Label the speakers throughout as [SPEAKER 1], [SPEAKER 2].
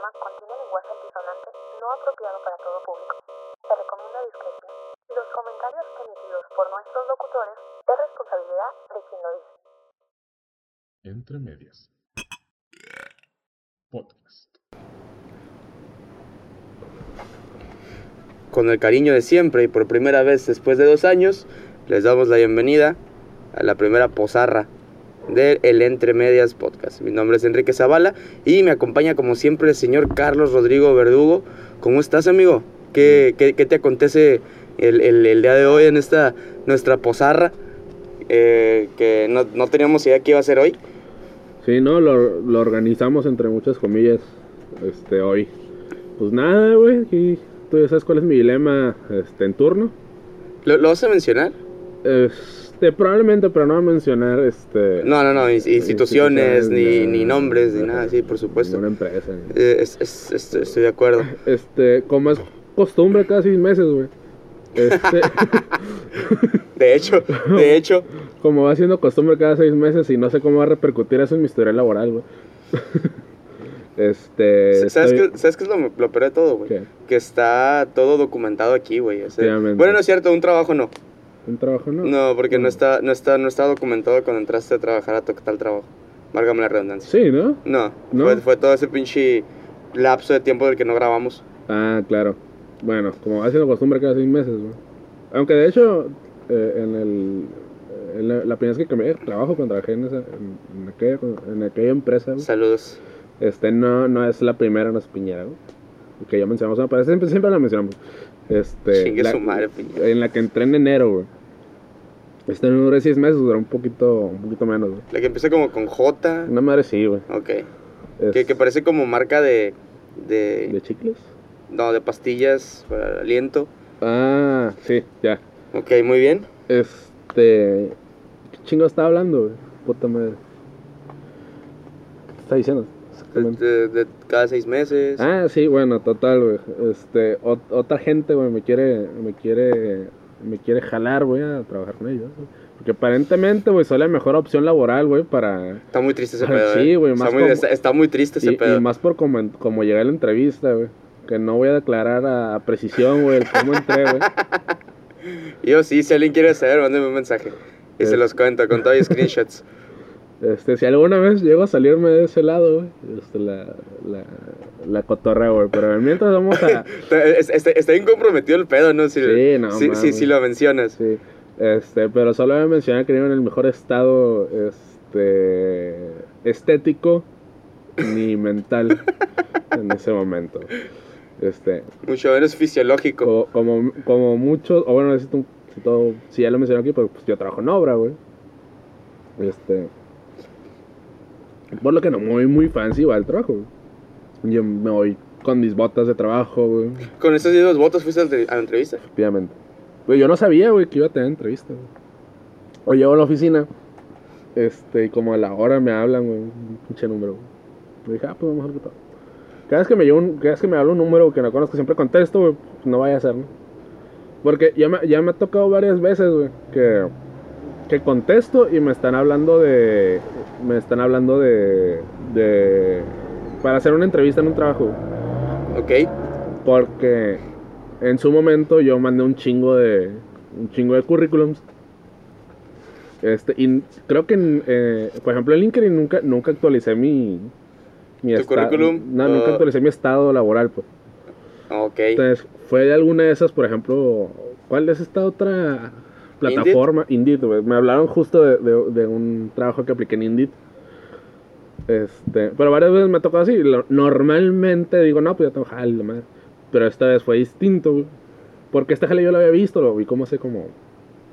[SPEAKER 1] programa contiene lenguaje antisonante no apropiado para todo público. Se recomienda discreción. Los comentarios emitidos por nuestros locutores es responsabilidad de quien lo dice.
[SPEAKER 2] Entre medias. Podcast.
[SPEAKER 3] Con el cariño de siempre y por primera vez después de dos años, les damos la bienvenida a la primera pozarra del El Entre Medias Podcast. Mi nombre es Enrique Zavala y me acompaña como siempre el señor Carlos Rodrigo Verdugo. ¿Cómo estás, amigo? ¿Qué, qué, qué te acontece el, el, el, día de hoy en esta nuestra pozarra? Eh, que no, no, teníamos idea qué iba a ser hoy.
[SPEAKER 4] Sí, no, lo, lo organizamos entre muchas comillas este, hoy. Pues nada, güey, tú ya sabes cuál es mi dilema este, en turno.
[SPEAKER 3] ¿Lo, ¿Lo vas a mencionar?
[SPEAKER 4] Este, probablemente, pero no a mencionar este.
[SPEAKER 3] No, no, no, instituciones, ni, ni, nombres, ni nada, sí, por supuesto.
[SPEAKER 4] Una empresa.
[SPEAKER 3] Eh, es, es, es, estoy de acuerdo.
[SPEAKER 4] Este, como es costumbre cada seis meses, güey. Este...
[SPEAKER 3] de hecho, de hecho.
[SPEAKER 4] Como va siendo costumbre cada seis meses y no sé cómo va a repercutir eso en mi historia laboral, güey. Este.
[SPEAKER 3] ¿Sabes, estoy... qué, ¿Sabes qué es lo, lo peor de todo, güey? Que está todo documentado aquí, güey. O sea, bueno, no es cierto, un trabajo no.
[SPEAKER 4] ¿Un trabajo no?
[SPEAKER 3] No, porque no, está, no, está, no está documentado cuando entraste a trabajar a tal trabajo. Válgame la redundancia.
[SPEAKER 4] Sí, ¿no?
[SPEAKER 3] No, ¿No? Fue, fue, todo ese pinche lapso de tiempo del que no grabamos.
[SPEAKER 4] Ah, claro. Bueno, como ha sido costumbre cada seis meses, güey. Aunque de hecho, eh, en el. En la, la, primera vez que cambié trabajo cuando trabajé en, esa, en, en, aquella, en aquella empresa. Güey,
[SPEAKER 3] Saludos.
[SPEAKER 4] Este no, no es la primera, no es Piñera, güey. Que ya mencionamos, no, siempre la mencionamos. Este,
[SPEAKER 3] Chingue
[SPEAKER 4] la,
[SPEAKER 3] su madre.
[SPEAKER 4] En la que entré en enero, güey. Este no duró seis meses, duró un poquito, un poquito menos, güey.
[SPEAKER 3] La que empieza como con J.
[SPEAKER 4] Una madre sí, güey.
[SPEAKER 3] Ok. Es... Que, que, parece como marca de, de...
[SPEAKER 4] ¿De chicles?
[SPEAKER 3] No, de pastillas para el aliento.
[SPEAKER 4] Ah, sí, ya.
[SPEAKER 3] Ok, muy bien.
[SPEAKER 4] Este... ¿Qué chingo estaba hablando, güey? Puta madre. ¿Qué está diciendo?
[SPEAKER 3] De, cada seis meses.
[SPEAKER 4] Ah, sí, bueno, total, güey. Este, otra gente, güey, me quiere, me quiere, me quiere jalar, güey, a trabajar con ellos. Porque aparentemente, güey, soy la mejor opción laboral, güey, para...
[SPEAKER 3] Está muy triste ese pedo,
[SPEAKER 4] Sí, güey,
[SPEAKER 3] está,
[SPEAKER 4] como...
[SPEAKER 3] está, está, muy triste ese
[SPEAKER 4] y,
[SPEAKER 3] pedo.
[SPEAKER 4] Y más por como, como llegué a la entrevista, güey. Que no voy a declarar a, a precisión, güey, cómo entré, güey.
[SPEAKER 3] Yo sí, si alguien quiere saber, mándeme un mensaje. Y
[SPEAKER 4] Es-
[SPEAKER 3] se los cuento con todo y screenshots.
[SPEAKER 4] Este, si alguna vez llego a salirme de ese lado, güey, este, la, la, la cotorreo, güey. Pero mientras vamos a...
[SPEAKER 3] está, está, bien comprometido el pedo, ¿no? Si,
[SPEAKER 4] Sí, no, mames.
[SPEAKER 3] sí lo mencionas.
[SPEAKER 4] Sí, este, pero solo voy a mencionar que vivo en el mejor estado, este, estético ni mental en ese momento. Este,
[SPEAKER 3] Mucho menos fisiológico.
[SPEAKER 4] co- como, como muchos, o bueno, si, tú- si todo, si ya lo mencioné aquí, pues, pues yo trabajo en obra, güey. Este, por lo que no me voy muy fancy va al trabajo, güey. Yo me voy con mis botas de trabajo, güey.
[SPEAKER 3] Con esos dos votos fuiste a la entrevista.
[SPEAKER 4] Efectivamente. Güey, yo no sabía, güey, que iba a tener entrevista, güey. O llego a la oficina, este, y como a la hora me hablan, güey, un pinche número, güey. Y dije, ah, pues vamos a ver qué tal. Cada vez que me llega un, cada vez que me habla un número que no conozco, siempre contesto, güey, pues no vaya a ser, ¿no? Porque ya me, ya me ha tocado varias veces, güey, que, que contesto y me están hablando de, me están hablando de, de, para hacer una entrevista en un trabajo.
[SPEAKER 3] Ok.
[SPEAKER 4] Porque en su momento yo mandé un chingo de un chingo de currículums. Este, y creo que, eh, por ejemplo, en LinkedIn nunca, nunca actualicé mi, mi
[SPEAKER 3] ¿Tu currículum?
[SPEAKER 4] No, nunca
[SPEAKER 3] Uh.
[SPEAKER 4] actualicé mi estado laboral, pues.
[SPEAKER 3] Ok.
[SPEAKER 4] Entonces, fue de alguna de esas, por ejemplo, ¿cuál es esta otra plataforma? Indeed, güey. Me hablaron justo de, de- de un trabajo que apliqué en Indeed. Este, pero varias veces me ha tocado así. Normalmente digo, no, pues ya tengo jale, la madre. Pero esta vez fue distinto, güey. Porque este jale yo lo había visto, lo vi como hace como...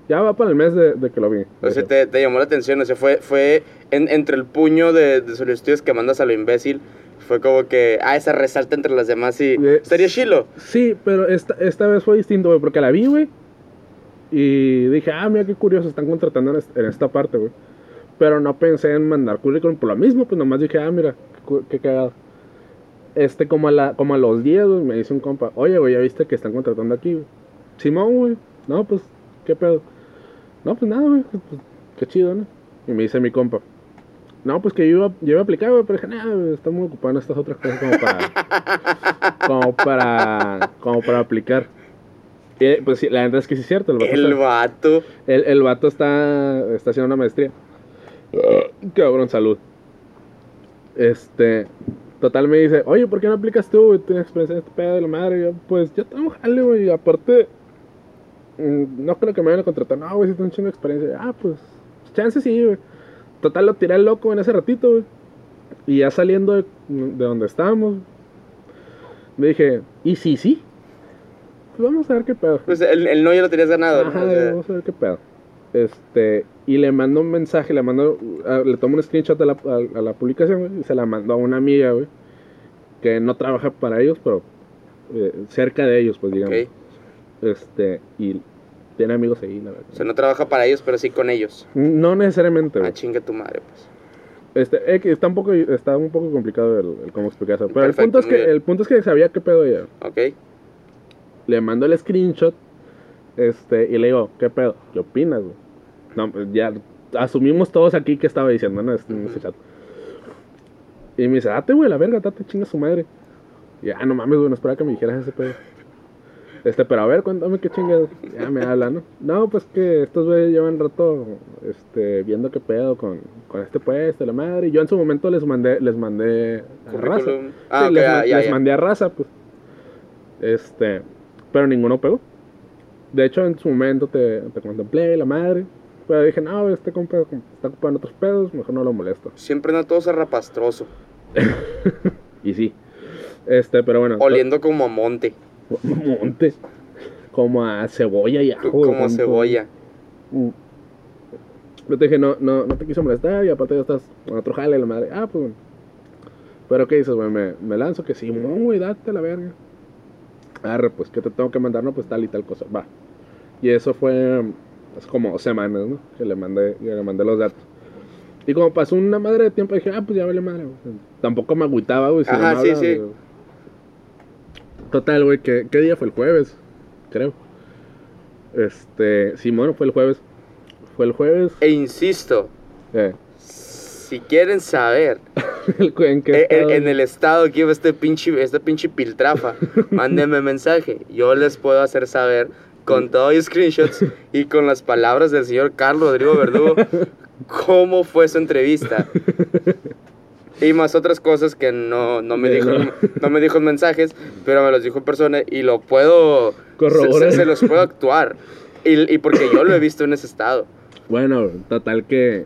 [SPEAKER 4] Ya va para el mes de, de que lo vi.
[SPEAKER 3] O sea, te, te llamó la atención, o sea, fue, fue en- entre el puño de, de solicitudes que mandas a lo imbécil, fue como que, ah, esa resalta entre las demás y
[SPEAKER 4] De-
[SPEAKER 3] estaría chilo.
[SPEAKER 4] Sí, pero esta, esta vez fue distinto, güey, porque la vi, güey. Y dije, ah, mira qué curioso, están contratando en, est- en esta parte, güey. Pero no pensé en mandar currículum por lo mismo, pues nomás dije, ah, mira, qué, cagado. Este, como a, la, como a los 10, güey, me dice un compa, oye, güey, ya viste que están contratando aquí, güey. Simón, güey, no, pues, qué pedo. No, pues nada, güey, pues, qué chido, ¿no? Y me dice mi compa, no, pues que yo iba, yo iba a aplicar, güey, pero dije, güey, está muy ocupado en estas otras cosas como para, como para, como para aplicar. Y, pues sí, la verdad es que sí es cierto. El vato,
[SPEAKER 3] El
[SPEAKER 4] está,
[SPEAKER 3] vato.
[SPEAKER 4] el, el vato está, está haciendo una maestría. Cabrón, salud. Este, total me dice, oye, ¿por qué no aplicas tú? Tienes experiencia en este pedo de la madre. Y yo, pues ya tengo jale, güey. Y aparte, mm, no creo que me vayan a contratar. No, güey, si tengo un chingo de experiencia. Ah, pues, chance sí, güey. Total, lo tiré al loco en ese ratito, güey. Y ya saliendo de, de donde estábamos, me dije, ¿y sí, sí? Pues vamos a ver qué pedo.
[SPEAKER 3] Pues el, el no ya lo tenías ganado. ¿no?
[SPEAKER 4] Ajá,
[SPEAKER 3] O sea,
[SPEAKER 4] vamos a ver qué pedo. Este, y le mando un mensaje, le mando, a- le tomo un screenshot a la, a, a la publicación, güey, y se la mando a una amiga, güey, que no trabaja para ellos, pero eh, cerca de ellos, pues digamos.
[SPEAKER 3] ok.
[SPEAKER 4] Este, y tiene amigos ahí, la verdad.
[SPEAKER 3] O sea, no trabaja para ellos, pero sí con ellos.
[SPEAKER 4] No necesariamente, güey.
[SPEAKER 3] Ah, chinga tu madre, pues.
[SPEAKER 4] Este, eh, que está un poco, está un poco complicado el, el cómo explicar eso. Pero el punto es que, el punto es que sabía qué pedo ella.
[SPEAKER 3] Ok.
[SPEAKER 4] Le mando el screenshot, este, y le digo, ¿qué pedo? ¿Qué opinas, güey? No, ya asumimos todos aquí que estaba diciendo, ¿no? Este, en ese chat. Y me dice, date, güey, la verga, date, chinga su madre. Y ya, no mames, güey, no esperaba que me dijeras ese pedo. Este, pero a ver, cuéntame qué chingas. Ya me habla, ¿no? No, pues que estos güeyes llevan rato, este, viendo qué pedo con, con este puesto, la madre. Y yo en su momento les mandé, les mandé a raza.
[SPEAKER 3] Ah,
[SPEAKER 4] Sí,
[SPEAKER 3] ok,
[SPEAKER 4] les,
[SPEAKER 3] ya,
[SPEAKER 4] les
[SPEAKER 3] ya.
[SPEAKER 4] mandé a raza, pues. Este, pero ninguno pegó. De hecho, en su momento te, te contemplé, la madre. Pero dije, no, este compa está ocupando otros pedos, mejor no lo molesto.
[SPEAKER 3] Siempre no todo zarrapastroso.
[SPEAKER 4] Y sí. Este, pero bueno.
[SPEAKER 3] Oliendo como a monte.
[SPEAKER 4] Monte. Como a cebolla y ajo.
[SPEAKER 3] Como
[SPEAKER 4] junto.
[SPEAKER 3] cebolla.
[SPEAKER 4] Mm. Yo te dije, no, no, no te quiso molestar y aparte ya estás con otro jale, la madre. Ah, pues bueno. Pero ¿qué dices, güey? Me, me lanzo que sí, güey, date la verga. Arre, pues que te tengo que mandar, no, pues tal y tal cosa. Va. Y eso fue hace como dos semanas, ¿no? Que le mandé, que le mandé los datos. Y como pasó una madre de tiempo, dije, ah, pues ya vale madre, güey. Tampoco me agüitaba, güey. si
[SPEAKER 3] Ajá, sí, sí.
[SPEAKER 4] güey. Total, güey, ¿qué, ¿qué día fue el jueves? Creo. Este, Simón, fue el jueves. Fue el jueves.
[SPEAKER 3] E insisto,
[SPEAKER 4] Eh,
[SPEAKER 3] si quieren saber
[SPEAKER 4] ¿En qué
[SPEAKER 3] eh, en, el estado que iba este pinche, este pinche piltrafa, mándenme mensaje. Yo les puedo hacer saber con todos los screenshots y con las palabras del señor Carlos Rodrigo Verdugo cómo fue su entrevista. Y más otras cosas que no, no, me
[SPEAKER 4] Eh,
[SPEAKER 3] dijo,
[SPEAKER 4] no
[SPEAKER 3] me dijo en mensajes, pero me los dijo en persona y lo puedo...
[SPEAKER 4] Corroborar.
[SPEAKER 3] Se, se los puedo actuar. Y, y porque yo lo he visto en ese estado.
[SPEAKER 4] Bueno, total que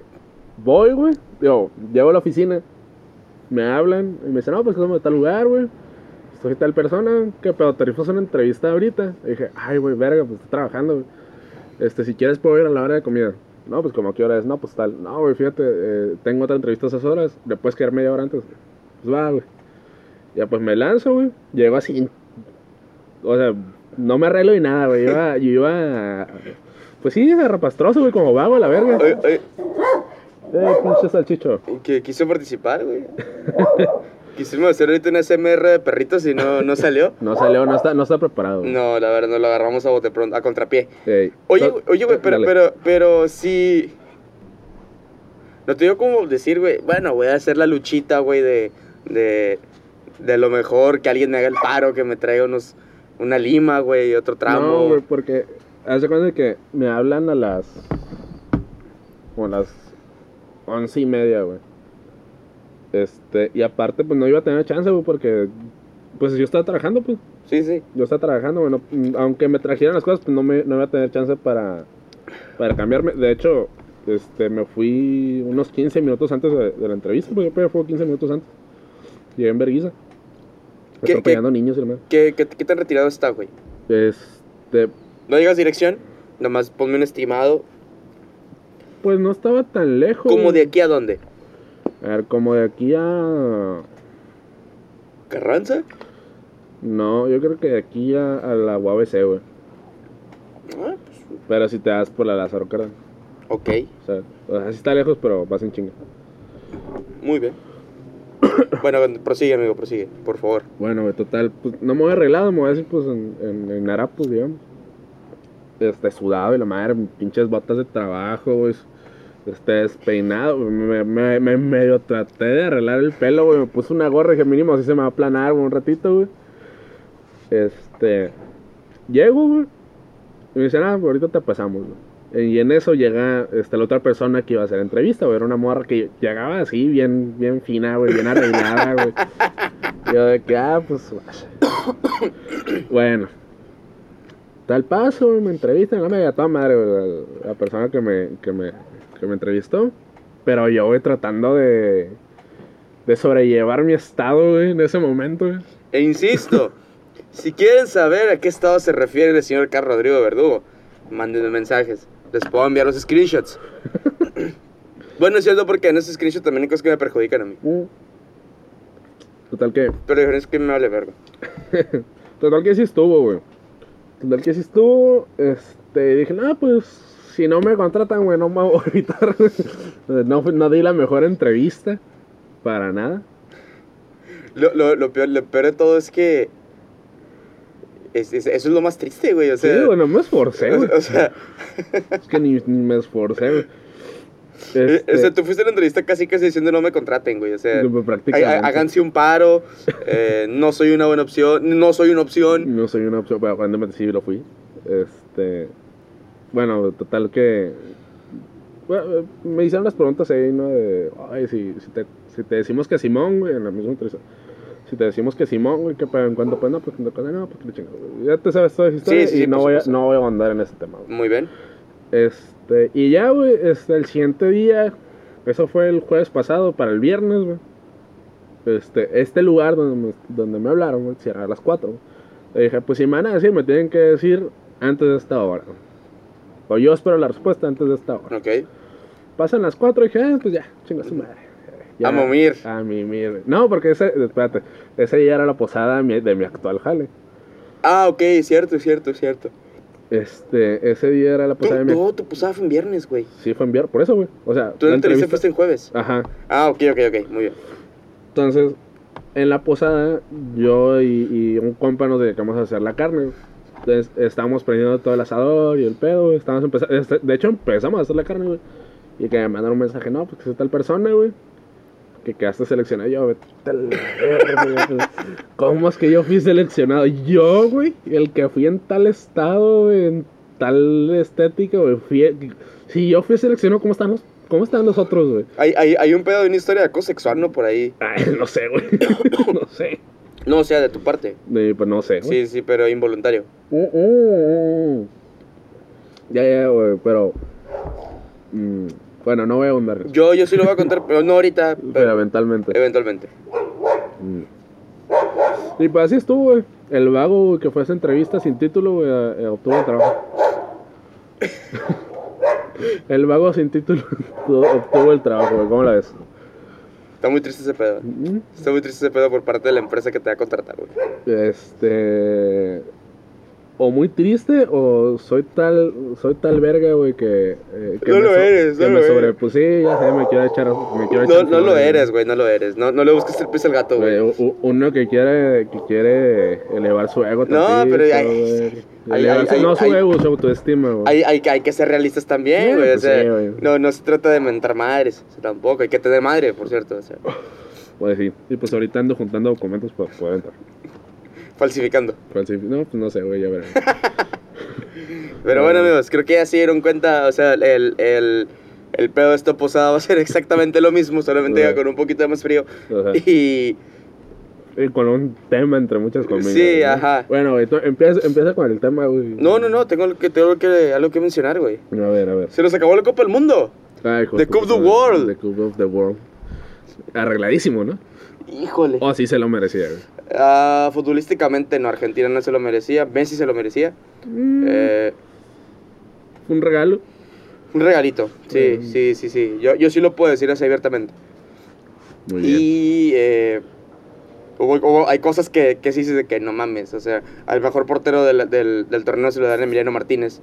[SPEAKER 4] voy, güey. Yo, llego a la oficina, me hablan y me dicen, no, pues somos de tal lugar, güey. Soy tal persona, que pedo, te rifas una entrevista ahorita. Y dije, ay, güey, verga, pues estoy trabajando, güey. Este, si quieres puedo ir a la hora de comida. No, pues como qué hora es, no, pues tal. No, güey, fíjate, eh, tengo otra entrevista a esas horas, le puedes quedar media hora antes. Pues va, güey. Ya pues me lanzo, güey. Llego así. O sea, no me arreglo ni nada, güey. Iba, yo iba. Pues sí, rapastroso, güey, como vago a la verga.
[SPEAKER 3] Oye, oye,
[SPEAKER 4] Eh, pinche salchicho.
[SPEAKER 3] que quiso participar, güey. Quisimos hacer ahorita una SMR de perritos y no, no salió.
[SPEAKER 4] No salió, no está, no está preparado. güey.
[SPEAKER 3] No, la verdad, no lo agarramos a bote pronto, a contrapié.
[SPEAKER 4] Ey,
[SPEAKER 3] Oye,
[SPEAKER 4] no-
[SPEAKER 3] güey, oye, güey, pero, pero, pero sí. No te digo como decir, güey, bueno, voy a hacer la luchita, güey, de, de, de lo mejor, que alguien me haga el paro, que me traiga unos, una lima, güey, otro tramo.
[SPEAKER 4] No, güey, porque hace cuenta de que me hablan a las. Como a las once y media, güey. Este, y aparte, pues no iba a tener chance, güey, porque. Pues yo estaba trabajando, pues.
[SPEAKER 3] Sí, sí.
[SPEAKER 4] Yo estaba trabajando, bueno, aunque me trajeran las cosas, pues no me no iba a tener chance para, para cambiarme. De hecho, este, me fui unos 15 minutos antes de, de la entrevista, porque yo fue 15 minutos antes. Llegué en Berguisa.
[SPEAKER 3] ¿Qué-
[SPEAKER 4] Atropellando niños y demás.
[SPEAKER 3] ¿Qué, qué, qué tan retirado está, güey?
[SPEAKER 4] Este,
[SPEAKER 3] No digas dirección, nomás ponme un estimado.
[SPEAKER 4] Pues no estaba tan lejos.
[SPEAKER 3] ¿Cómo de aquí a dónde?
[SPEAKER 4] A ver, como de aquí a...
[SPEAKER 3] ¿Carranza?
[SPEAKER 4] No, yo creo que de aquí a, a la UABC, güey.
[SPEAKER 3] Ah,
[SPEAKER 4] Pero si te das por la Lázaro Cárdenas.
[SPEAKER 3] ok,
[SPEAKER 4] O sea, o sea, sí está lejos, pero vas en chinga.
[SPEAKER 3] muy bien. bueno, prosigue, amigo, prosigue, por favor.
[SPEAKER 4] Bueno, total, pues no me voy arreglado, me voy a decir, pues en, en, en digamos. Este, sudado y la madre, pinches botas de trabajo, güey. Este, despeinado, me, me, me medio traté de arreglar el pelo, güey, me puse una gorra y dije, mínimo así se me va a aplanar, un ratito, güey. Este, llego, güey, y me dicen, ah, ahorita te pasamos, güey. Y en eso llega este, la otra persona que iba a hacer entrevista, güey. Era una morra que llegaba así, bien, bien fina, güey, bien arreglada, güey. Yo de que, ah, pues, bueno. Tal paso, güey, me entrevistan, no me veía toda madre, la, la persona que me, que, me, que me entrevistó. Pero yo, güey, tratando de, de sobrellevar mi estado, güey, en ese momento, güey.
[SPEAKER 3] E insisto, si quieren saber a qué estado se refiere el señor Carlos Rodrigo Verdugo, mándenme mensajes. Les puedo enviar los screenshots. bueno, es cierto porque en esos screenshots también hay cosas que me perjudican a mí.
[SPEAKER 4] Total que,
[SPEAKER 3] Pero la diferencia es que me vale verga.
[SPEAKER 4] total que sí estuvo, güey. Total que sí estuvo, este, dije, no, pues, si no me contratan, güey, no me voy a evitar. no, fue- no di la mejor entrevista, para nada.
[SPEAKER 3] Lo, lo, lo, peor, lo peor de todo es que. es- es- eso es lo más triste, güey. O sea,
[SPEAKER 4] sí, güey, no me esforcé, güey.
[SPEAKER 3] o sea,
[SPEAKER 4] Es que ni, ni me esforcé, güey.
[SPEAKER 3] Eh,
[SPEAKER 4] Este,
[SPEAKER 3] o sea, tú fuiste a la entrevista casi casi diciendo no me contraten, güey. O sea, háganse un paro. eh, no soy una buena opción. No soy una opción.
[SPEAKER 4] No soy una opción, bueno, cuando sí lo fui. Este, bueno, total que bueno, me hicieron las preguntas ahí, ¿no? De, ay, si, si, te, si te decimos que Simón, güey, en la misma entrevista. Si te decimos que Simón, güey, ¿qué pedo? ¿En cuánto? Pues no, pues no, no, pues que le chingado. Ya te sabes toda esa historia
[SPEAKER 3] Sí, sí,
[SPEAKER 4] y no
[SPEAKER 3] por
[SPEAKER 4] voy, a, no voy a andar en ese tema, güey.
[SPEAKER 3] Muy bien.
[SPEAKER 4] Este, y ya, güey, este, el siguiente día, eso fue el jueves pasado, para el viernes, güey. Este, este lugar donde me, donde me hablaron, güey, cierra a las 4. güey. Le dije, pues si me van a decir, me tienen que decir antes de esta hora. O yo espero la respuesta antes de esta hora.
[SPEAKER 3] Ok.
[SPEAKER 4] Pasan las 4 y dije, ah, pues ya, chinga su madre. Ya,
[SPEAKER 3] A mimir.
[SPEAKER 4] A mimir. No, porque ese, espérate, ese día era la posada de mi, de mi actual jale.
[SPEAKER 3] Ah, ok, cierto, cierto, cierto.
[SPEAKER 4] Este, ese día era la posada de mi...
[SPEAKER 3] no, tu posada fue en viernes, güey.
[SPEAKER 4] Sí, fue en viernes, por eso, güey. O sea,
[SPEAKER 3] Tú
[SPEAKER 4] la
[SPEAKER 3] entrevista fuiste en jueves.
[SPEAKER 4] Ajá.
[SPEAKER 3] Ah, ok, ok, ok. Muy bien.
[SPEAKER 4] Entonces, en la posada, yo y, y un compa nos dedicamos a hacer la carne. Entonces, estábamos prendiendo todo el asador y el pedo. güey. Estábamos empezando, este, de hecho, empezamos a hacer la carne, güey. Y que me mandaron un mensaje, no, pues que es tal persona, güey. Que quedaste seleccionado. Yo, vete. ¿Cómo es que yo fui seleccionado? Yo, güey, el que fui en tal estado, güey, en tal estética, güey. Fui, si yo fui seleccionado, ¿cómo están los, cómo están los otros, güey?
[SPEAKER 3] Hay, hay, hay un pedo de una historia de acoso sexual, ¿no? Por ahí.
[SPEAKER 4] Ay, no sé, güey. no sé.
[SPEAKER 3] No, o sea, de tu parte.
[SPEAKER 4] Pues no sé, güey.
[SPEAKER 3] Sí, sí, pero involuntario.
[SPEAKER 4] Mm, mm, mm. Ya, ya, güey, pero. mm, bueno, no voy a abundar.
[SPEAKER 3] Yo, yo sí lo voy a contar, pero no ahorita,
[SPEAKER 4] Pero
[SPEAKER 3] pero
[SPEAKER 4] eventualmente.
[SPEAKER 3] eventualmente.
[SPEAKER 4] Mm. Y pues así estuvo, güey. El vago güey, que fue a esa entrevista sin título, güey, eh, obtuvo el trabajo. el vago sin título obtuvo obtuvo el trabajo, güey. ¿Cómo la ves?
[SPEAKER 3] Está muy triste ese pedo.
[SPEAKER 4] Mm.
[SPEAKER 3] Está muy triste ese pedo por parte de la empresa que te va a contratar, güey.
[SPEAKER 4] Este. O muy triste, o soy tal, soy tal verga, güey, que, eh, que
[SPEAKER 3] No
[SPEAKER 4] me
[SPEAKER 3] lo eres,
[SPEAKER 4] que
[SPEAKER 3] no
[SPEAKER 4] me
[SPEAKER 3] lo eres.
[SPEAKER 4] sobrepuse, ya sé, me quiero echar, me quiero
[SPEAKER 3] No,
[SPEAKER 4] echar
[SPEAKER 3] no lo eres, güey, no lo eres. No, no le busques el piso al gato,
[SPEAKER 4] Güey, uno que quiere, que quiere elevar su ego
[SPEAKER 3] No,
[SPEAKER 4] tantito,
[SPEAKER 3] pero hay-
[SPEAKER 4] no su ego, su autoestima, güey.
[SPEAKER 3] Hay, hay, hay que ser realistas también,
[SPEAKER 4] Sí,
[SPEAKER 3] güey. o
[SPEAKER 4] pues
[SPEAKER 3] sea,
[SPEAKER 4] sí, güey.
[SPEAKER 3] no, no se trata de mentar madres, o sea, tampoco. Hay que tener madre, por cierto. O sea,
[SPEAKER 4] Pues sí, y pues ahorita ando juntando documentos para poder entrar.
[SPEAKER 3] Falsificando.
[SPEAKER 4] Falsifi- No, pues no sé, güey, ya veré.
[SPEAKER 3] Pero bueno, amigos, creo que ya se dieron cuenta, o sea, el, el, el pedo de esta posada va a ser exactamente lo mismo, solamente
[SPEAKER 4] Ajá.
[SPEAKER 3] con un poquito más frío. Y
[SPEAKER 4] y con un tema entre muchas comillas.
[SPEAKER 3] Sí,
[SPEAKER 4] ¿no?
[SPEAKER 3] ajá.
[SPEAKER 4] Bueno, güey, empieza, empieza con el tema, güey.
[SPEAKER 3] no, no, no, tengo, que, tengo que, algo que mencionar, güey.
[SPEAKER 4] A ver, a ver.
[SPEAKER 3] Se nos acabó la Copa del Mundo.
[SPEAKER 4] Ay,
[SPEAKER 3] The Cup of the. World.
[SPEAKER 4] The Cup of the World. Arregladísimo, ¿no?
[SPEAKER 3] Híjole.
[SPEAKER 4] Oh, sí se lo merecía, güey.
[SPEAKER 3] Ah, futbolísticamente no, Argentina no se lo merecía, Messi se lo merecía.
[SPEAKER 4] Mm,
[SPEAKER 3] Eh,
[SPEAKER 4] un regalo.
[SPEAKER 3] un regalito, sí,
[SPEAKER 4] Mm.
[SPEAKER 3] sí, sí, sí. Yo, yo sí lo puedo decir así abiertamente.
[SPEAKER 4] Muy bien.
[SPEAKER 3] Y eh, hubo- hubo- hay cosas que, que sí dices de que no mames. O sea, al mejor portero del, del, del torneo se lo dan Emiliano Martínez,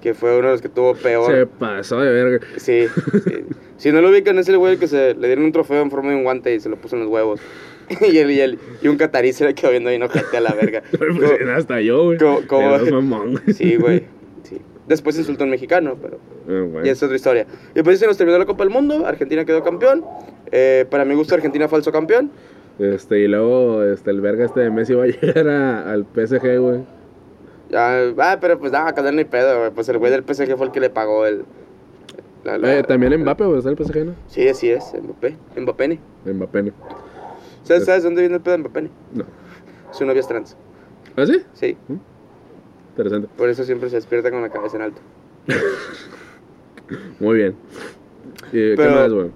[SPEAKER 3] que fue uno de los que tuvo
[SPEAKER 4] Se
[SPEAKER 3] peor.
[SPEAKER 4] pasó de verga.
[SPEAKER 3] Sí, sí. Si no lo ubican, es el güey que se le dieron un trofeo en forma de un guante y se lo puso en los huevos. y, un catarí se le quedó viendo ahí enojete a la verga.
[SPEAKER 4] Pues, hasta yo, güey.
[SPEAKER 3] como- como-. Sí, güey. Sí. Después insultó a un mexicano, pero
[SPEAKER 4] Ah, bueno.
[SPEAKER 3] y es otra historia. Y pues se nos terminó la Copa del Mundo, Argentina quedó campeón. Eh, para mi gusto, Argentina falso campeón.
[SPEAKER 4] Este, y luego, este, el verga este de Messi va a llegar a- al PSG, güey.
[SPEAKER 3] Ya, ah, pero pues nada, cadena ni pedo, güey. Pues el güey del PSG fue el que le pagó el. la- la-
[SPEAKER 4] Eh, también Mbappé, güey, está el PSG, ¿no?
[SPEAKER 3] Sí, así es, Mbappé. Mbappé.
[SPEAKER 4] Mbappé, ¿no?
[SPEAKER 3] ¿Sabes, ¿Sabes dónde viene el pedo de Mbappé?
[SPEAKER 4] No.
[SPEAKER 3] Su novia es trans.
[SPEAKER 4] ¿Ah, sí?
[SPEAKER 3] Sí,
[SPEAKER 4] Interesante.
[SPEAKER 3] por eso siempre se despierta con la cabeza en alto.
[SPEAKER 4] Muy bien. ¿Y qué más, güey?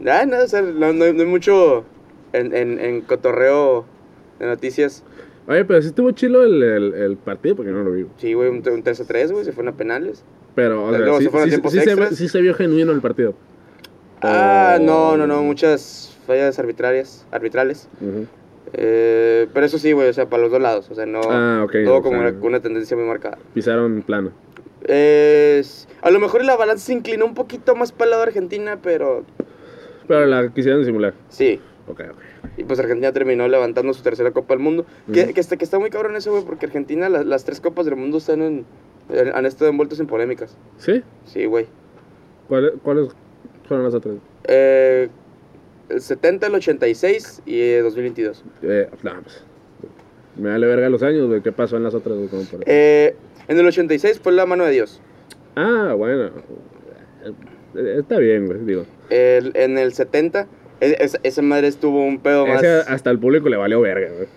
[SPEAKER 3] Nada, o sea, no, no hay, no hay mucho en, en, en cotorreo de noticias.
[SPEAKER 4] Oye, pero sí estuvo chilo el, el, el partido, porque no lo vi.
[SPEAKER 3] Sí, güey, un, un 3 a 3, güey, se fueron a penales.
[SPEAKER 4] Pero, o sea,
[SPEAKER 3] Luego
[SPEAKER 4] sí,
[SPEAKER 3] se fueron
[SPEAKER 4] sí-
[SPEAKER 3] tiempos
[SPEAKER 4] sí se,
[SPEAKER 3] extras.
[SPEAKER 4] sí se vio genuino el partido.
[SPEAKER 3] Ah,
[SPEAKER 4] Oh.
[SPEAKER 3] no, no, no, muchas fallas arbitrarias, arbitrales. Eh, pero eso sí, güey, o sea, para los dos lados. O sea, no.
[SPEAKER 4] Ah,
[SPEAKER 3] Todo como
[SPEAKER 4] sea-
[SPEAKER 3] una, tendencia muy marcada.
[SPEAKER 4] Pisaron plano.
[SPEAKER 3] Es- a lo mejor la balanza se inclinó un poquito más para el lado de Argentina, pero
[SPEAKER 4] Pero la quisieron simular.
[SPEAKER 3] sí.
[SPEAKER 4] Ok, ok.
[SPEAKER 3] Y pues Argentina terminó levantando su tercera Copa del Mundo. que, que, está, que está muy cabrón eso, güey, porque Argentina, la- las tres Copas del Mundo están en, en- han estado envueltos en polémicas.
[SPEAKER 4] ¿Sí?
[SPEAKER 3] Sí, güey.
[SPEAKER 4] ¿Cuáles, ¿Cuáles fueron las otras?
[SPEAKER 3] Eh, el 70, el 86 y el 2022.
[SPEAKER 4] Eh, no, pues, me vale verga los años, güey. ¿Qué pasó en las otras? güey?
[SPEAKER 3] Eh, en el 86 fue la mano de Dios.
[SPEAKER 4] Ah, bueno. Eh, Está bien, güey, digo.
[SPEAKER 3] El- en el 70, e- esa, esa madre estuvo un pedo más
[SPEAKER 4] Ese hasta el público le valió verga, güey.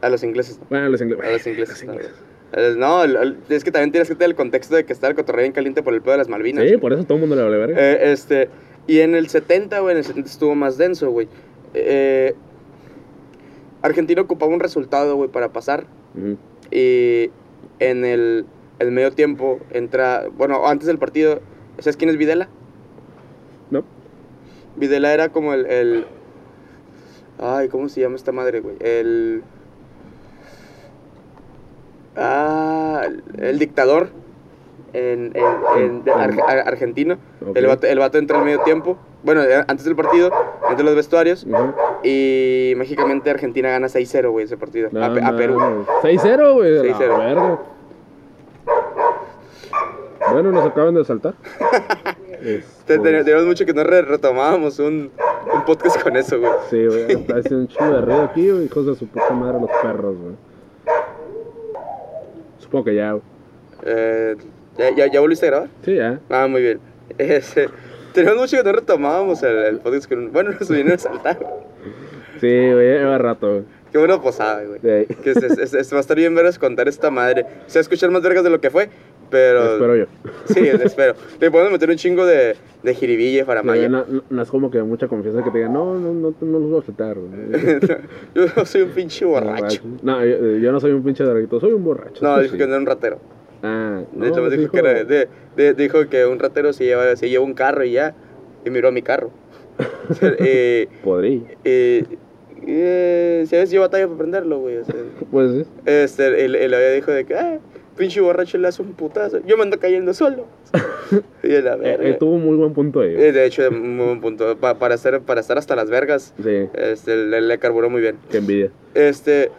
[SPEAKER 3] a los ingleses.
[SPEAKER 4] Bueno, los ingleses.
[SPEAKER 3] A los ingleses.
[SPEAKER 4] Los ingleses.
[SPEAKER 3] Eh, No, es que también tienes que tener el contexto de que está el cotorreo bien caliente por el pedo de las Malvinas.
[SPEAKER 4] Sí, por eso todo el mundo le vale verga.
[SPEAKER 3] Eh, este, y en el 70, güey, en el 70 estuvo más denso, güey. Eh, Argentina ocupaba un resultado, güey, para pasar. Y en el, el medio tiempo entra, bueno, antes del partido, ¿sabes quién es Videla?
[SPEAKER 4] No.
[SPEAKER 3] Videla era como el, el- Ay, ¿cómo se llama esta madre, güey? El... Ah, el, el dictador en, en- en- de Ar- Ar- argentino.
[SPEAKER 4] Ok.
[SPEAKER 3] El, vato, el vato entra al medio tiempo. Bueno, eh, antes del partido, entre los vestuarios.
[SPEAKER 4] Ujú.
[SPEAKER 3] Y mágicamente Argentina gana 6-0, güey, ese partido.
[SPEAKER 4] No,
[SPEAKER 3] a, a Perú.
[SPEAKER 4] no. 6-0, güey.
[SPEAKER 3] 6-0.
[SPEAKER 4] La verga. Bueno, nos acaban de saltar. Es,
[SPEAKER 3] Te- te-
[SPEAKER 4] pues,
[SPEAKER 3] Tenemos mucho que no re- retomábamos un, un podcast con eso, güey.
[SPEAKER 4] Sí, güey. Está haciendo un chingo de ruido aquí, güey. Hijos de su puta madre, los perros, güey. Supongo que ya, güey.
[SPEAKER 3] Eh, ¿ya, ya, ya volviste a grabar?
[SPEAKER 4] Sí, ya.
[SPEAKER 3] Ah, muy bien. Ese- tenemos mucho que no retomábamos el, el podcast con... Bueno, nos vinieron a saltar.
[SPEAKER 4] Sí, güey. Lleva rato.
[SPEAKER 3] Qué buena posada, güey.
[SPEAKER 4] Sí.
[SPEAKER 3] Que es, es- va a estar bien veras contar esta madre. Se va a escuchar más vergas de lo que fue, pero...
[SPEAKER 4] Espero yo.
[SPEAKER 3] Sí, espero. Le podemos meter un chingo de, de jiribilla faramaya.
[SPEAKER 4] no, no- no es como que mucha confianza que te digan, no, no, no, no los voy a saltar, güey.
[SPEAKER 3] Yo soy un pinche borracho.
[SPEAKER 4] No, yo, yo no soy un pinche drogadicto, soy un borracho.
[SPEAKER 3] No, dijo que no era un ratero.
[SPEAKER 4] Ah,
[SPEAKER 3] De hecho,
[SPEAKER 4] no,
[SPEAKER 3] dijo, que era- de- de- dijo que un ratero se lleva, se lleva un carro y ya. Y miró a mi carro. eh,
[SPEAKER 4] Podría.
[SPEAKER 3] eh, eh, si a veces yo batalla para prenderlo, güey. o sea,
[SPEAKER 4] Pues sí.
[SPEAKER 3] este, él, él había dijo de que, ah, pinche borracho le hace un putazo. Yo me ando cayendo solo. y de la
[SPEAKER 4] Eh,
[SPEAKER 3] verga.
[SPEAKER 4] eh, tuvo un muy buen punto ahí.
[SPEAKER 3] Eh,
[SPEAKER 4] güey.
[SPEAKER 3] de hecho, muy buen punto. Pa- para, estar, para estar hasta las vergas,
[SPEAKER 4] Sí,
[SPEAKER 3] este, le, le carburó muy bien.
[SPEAKER 4] qué envidia.
[SPEAKER 3] Este,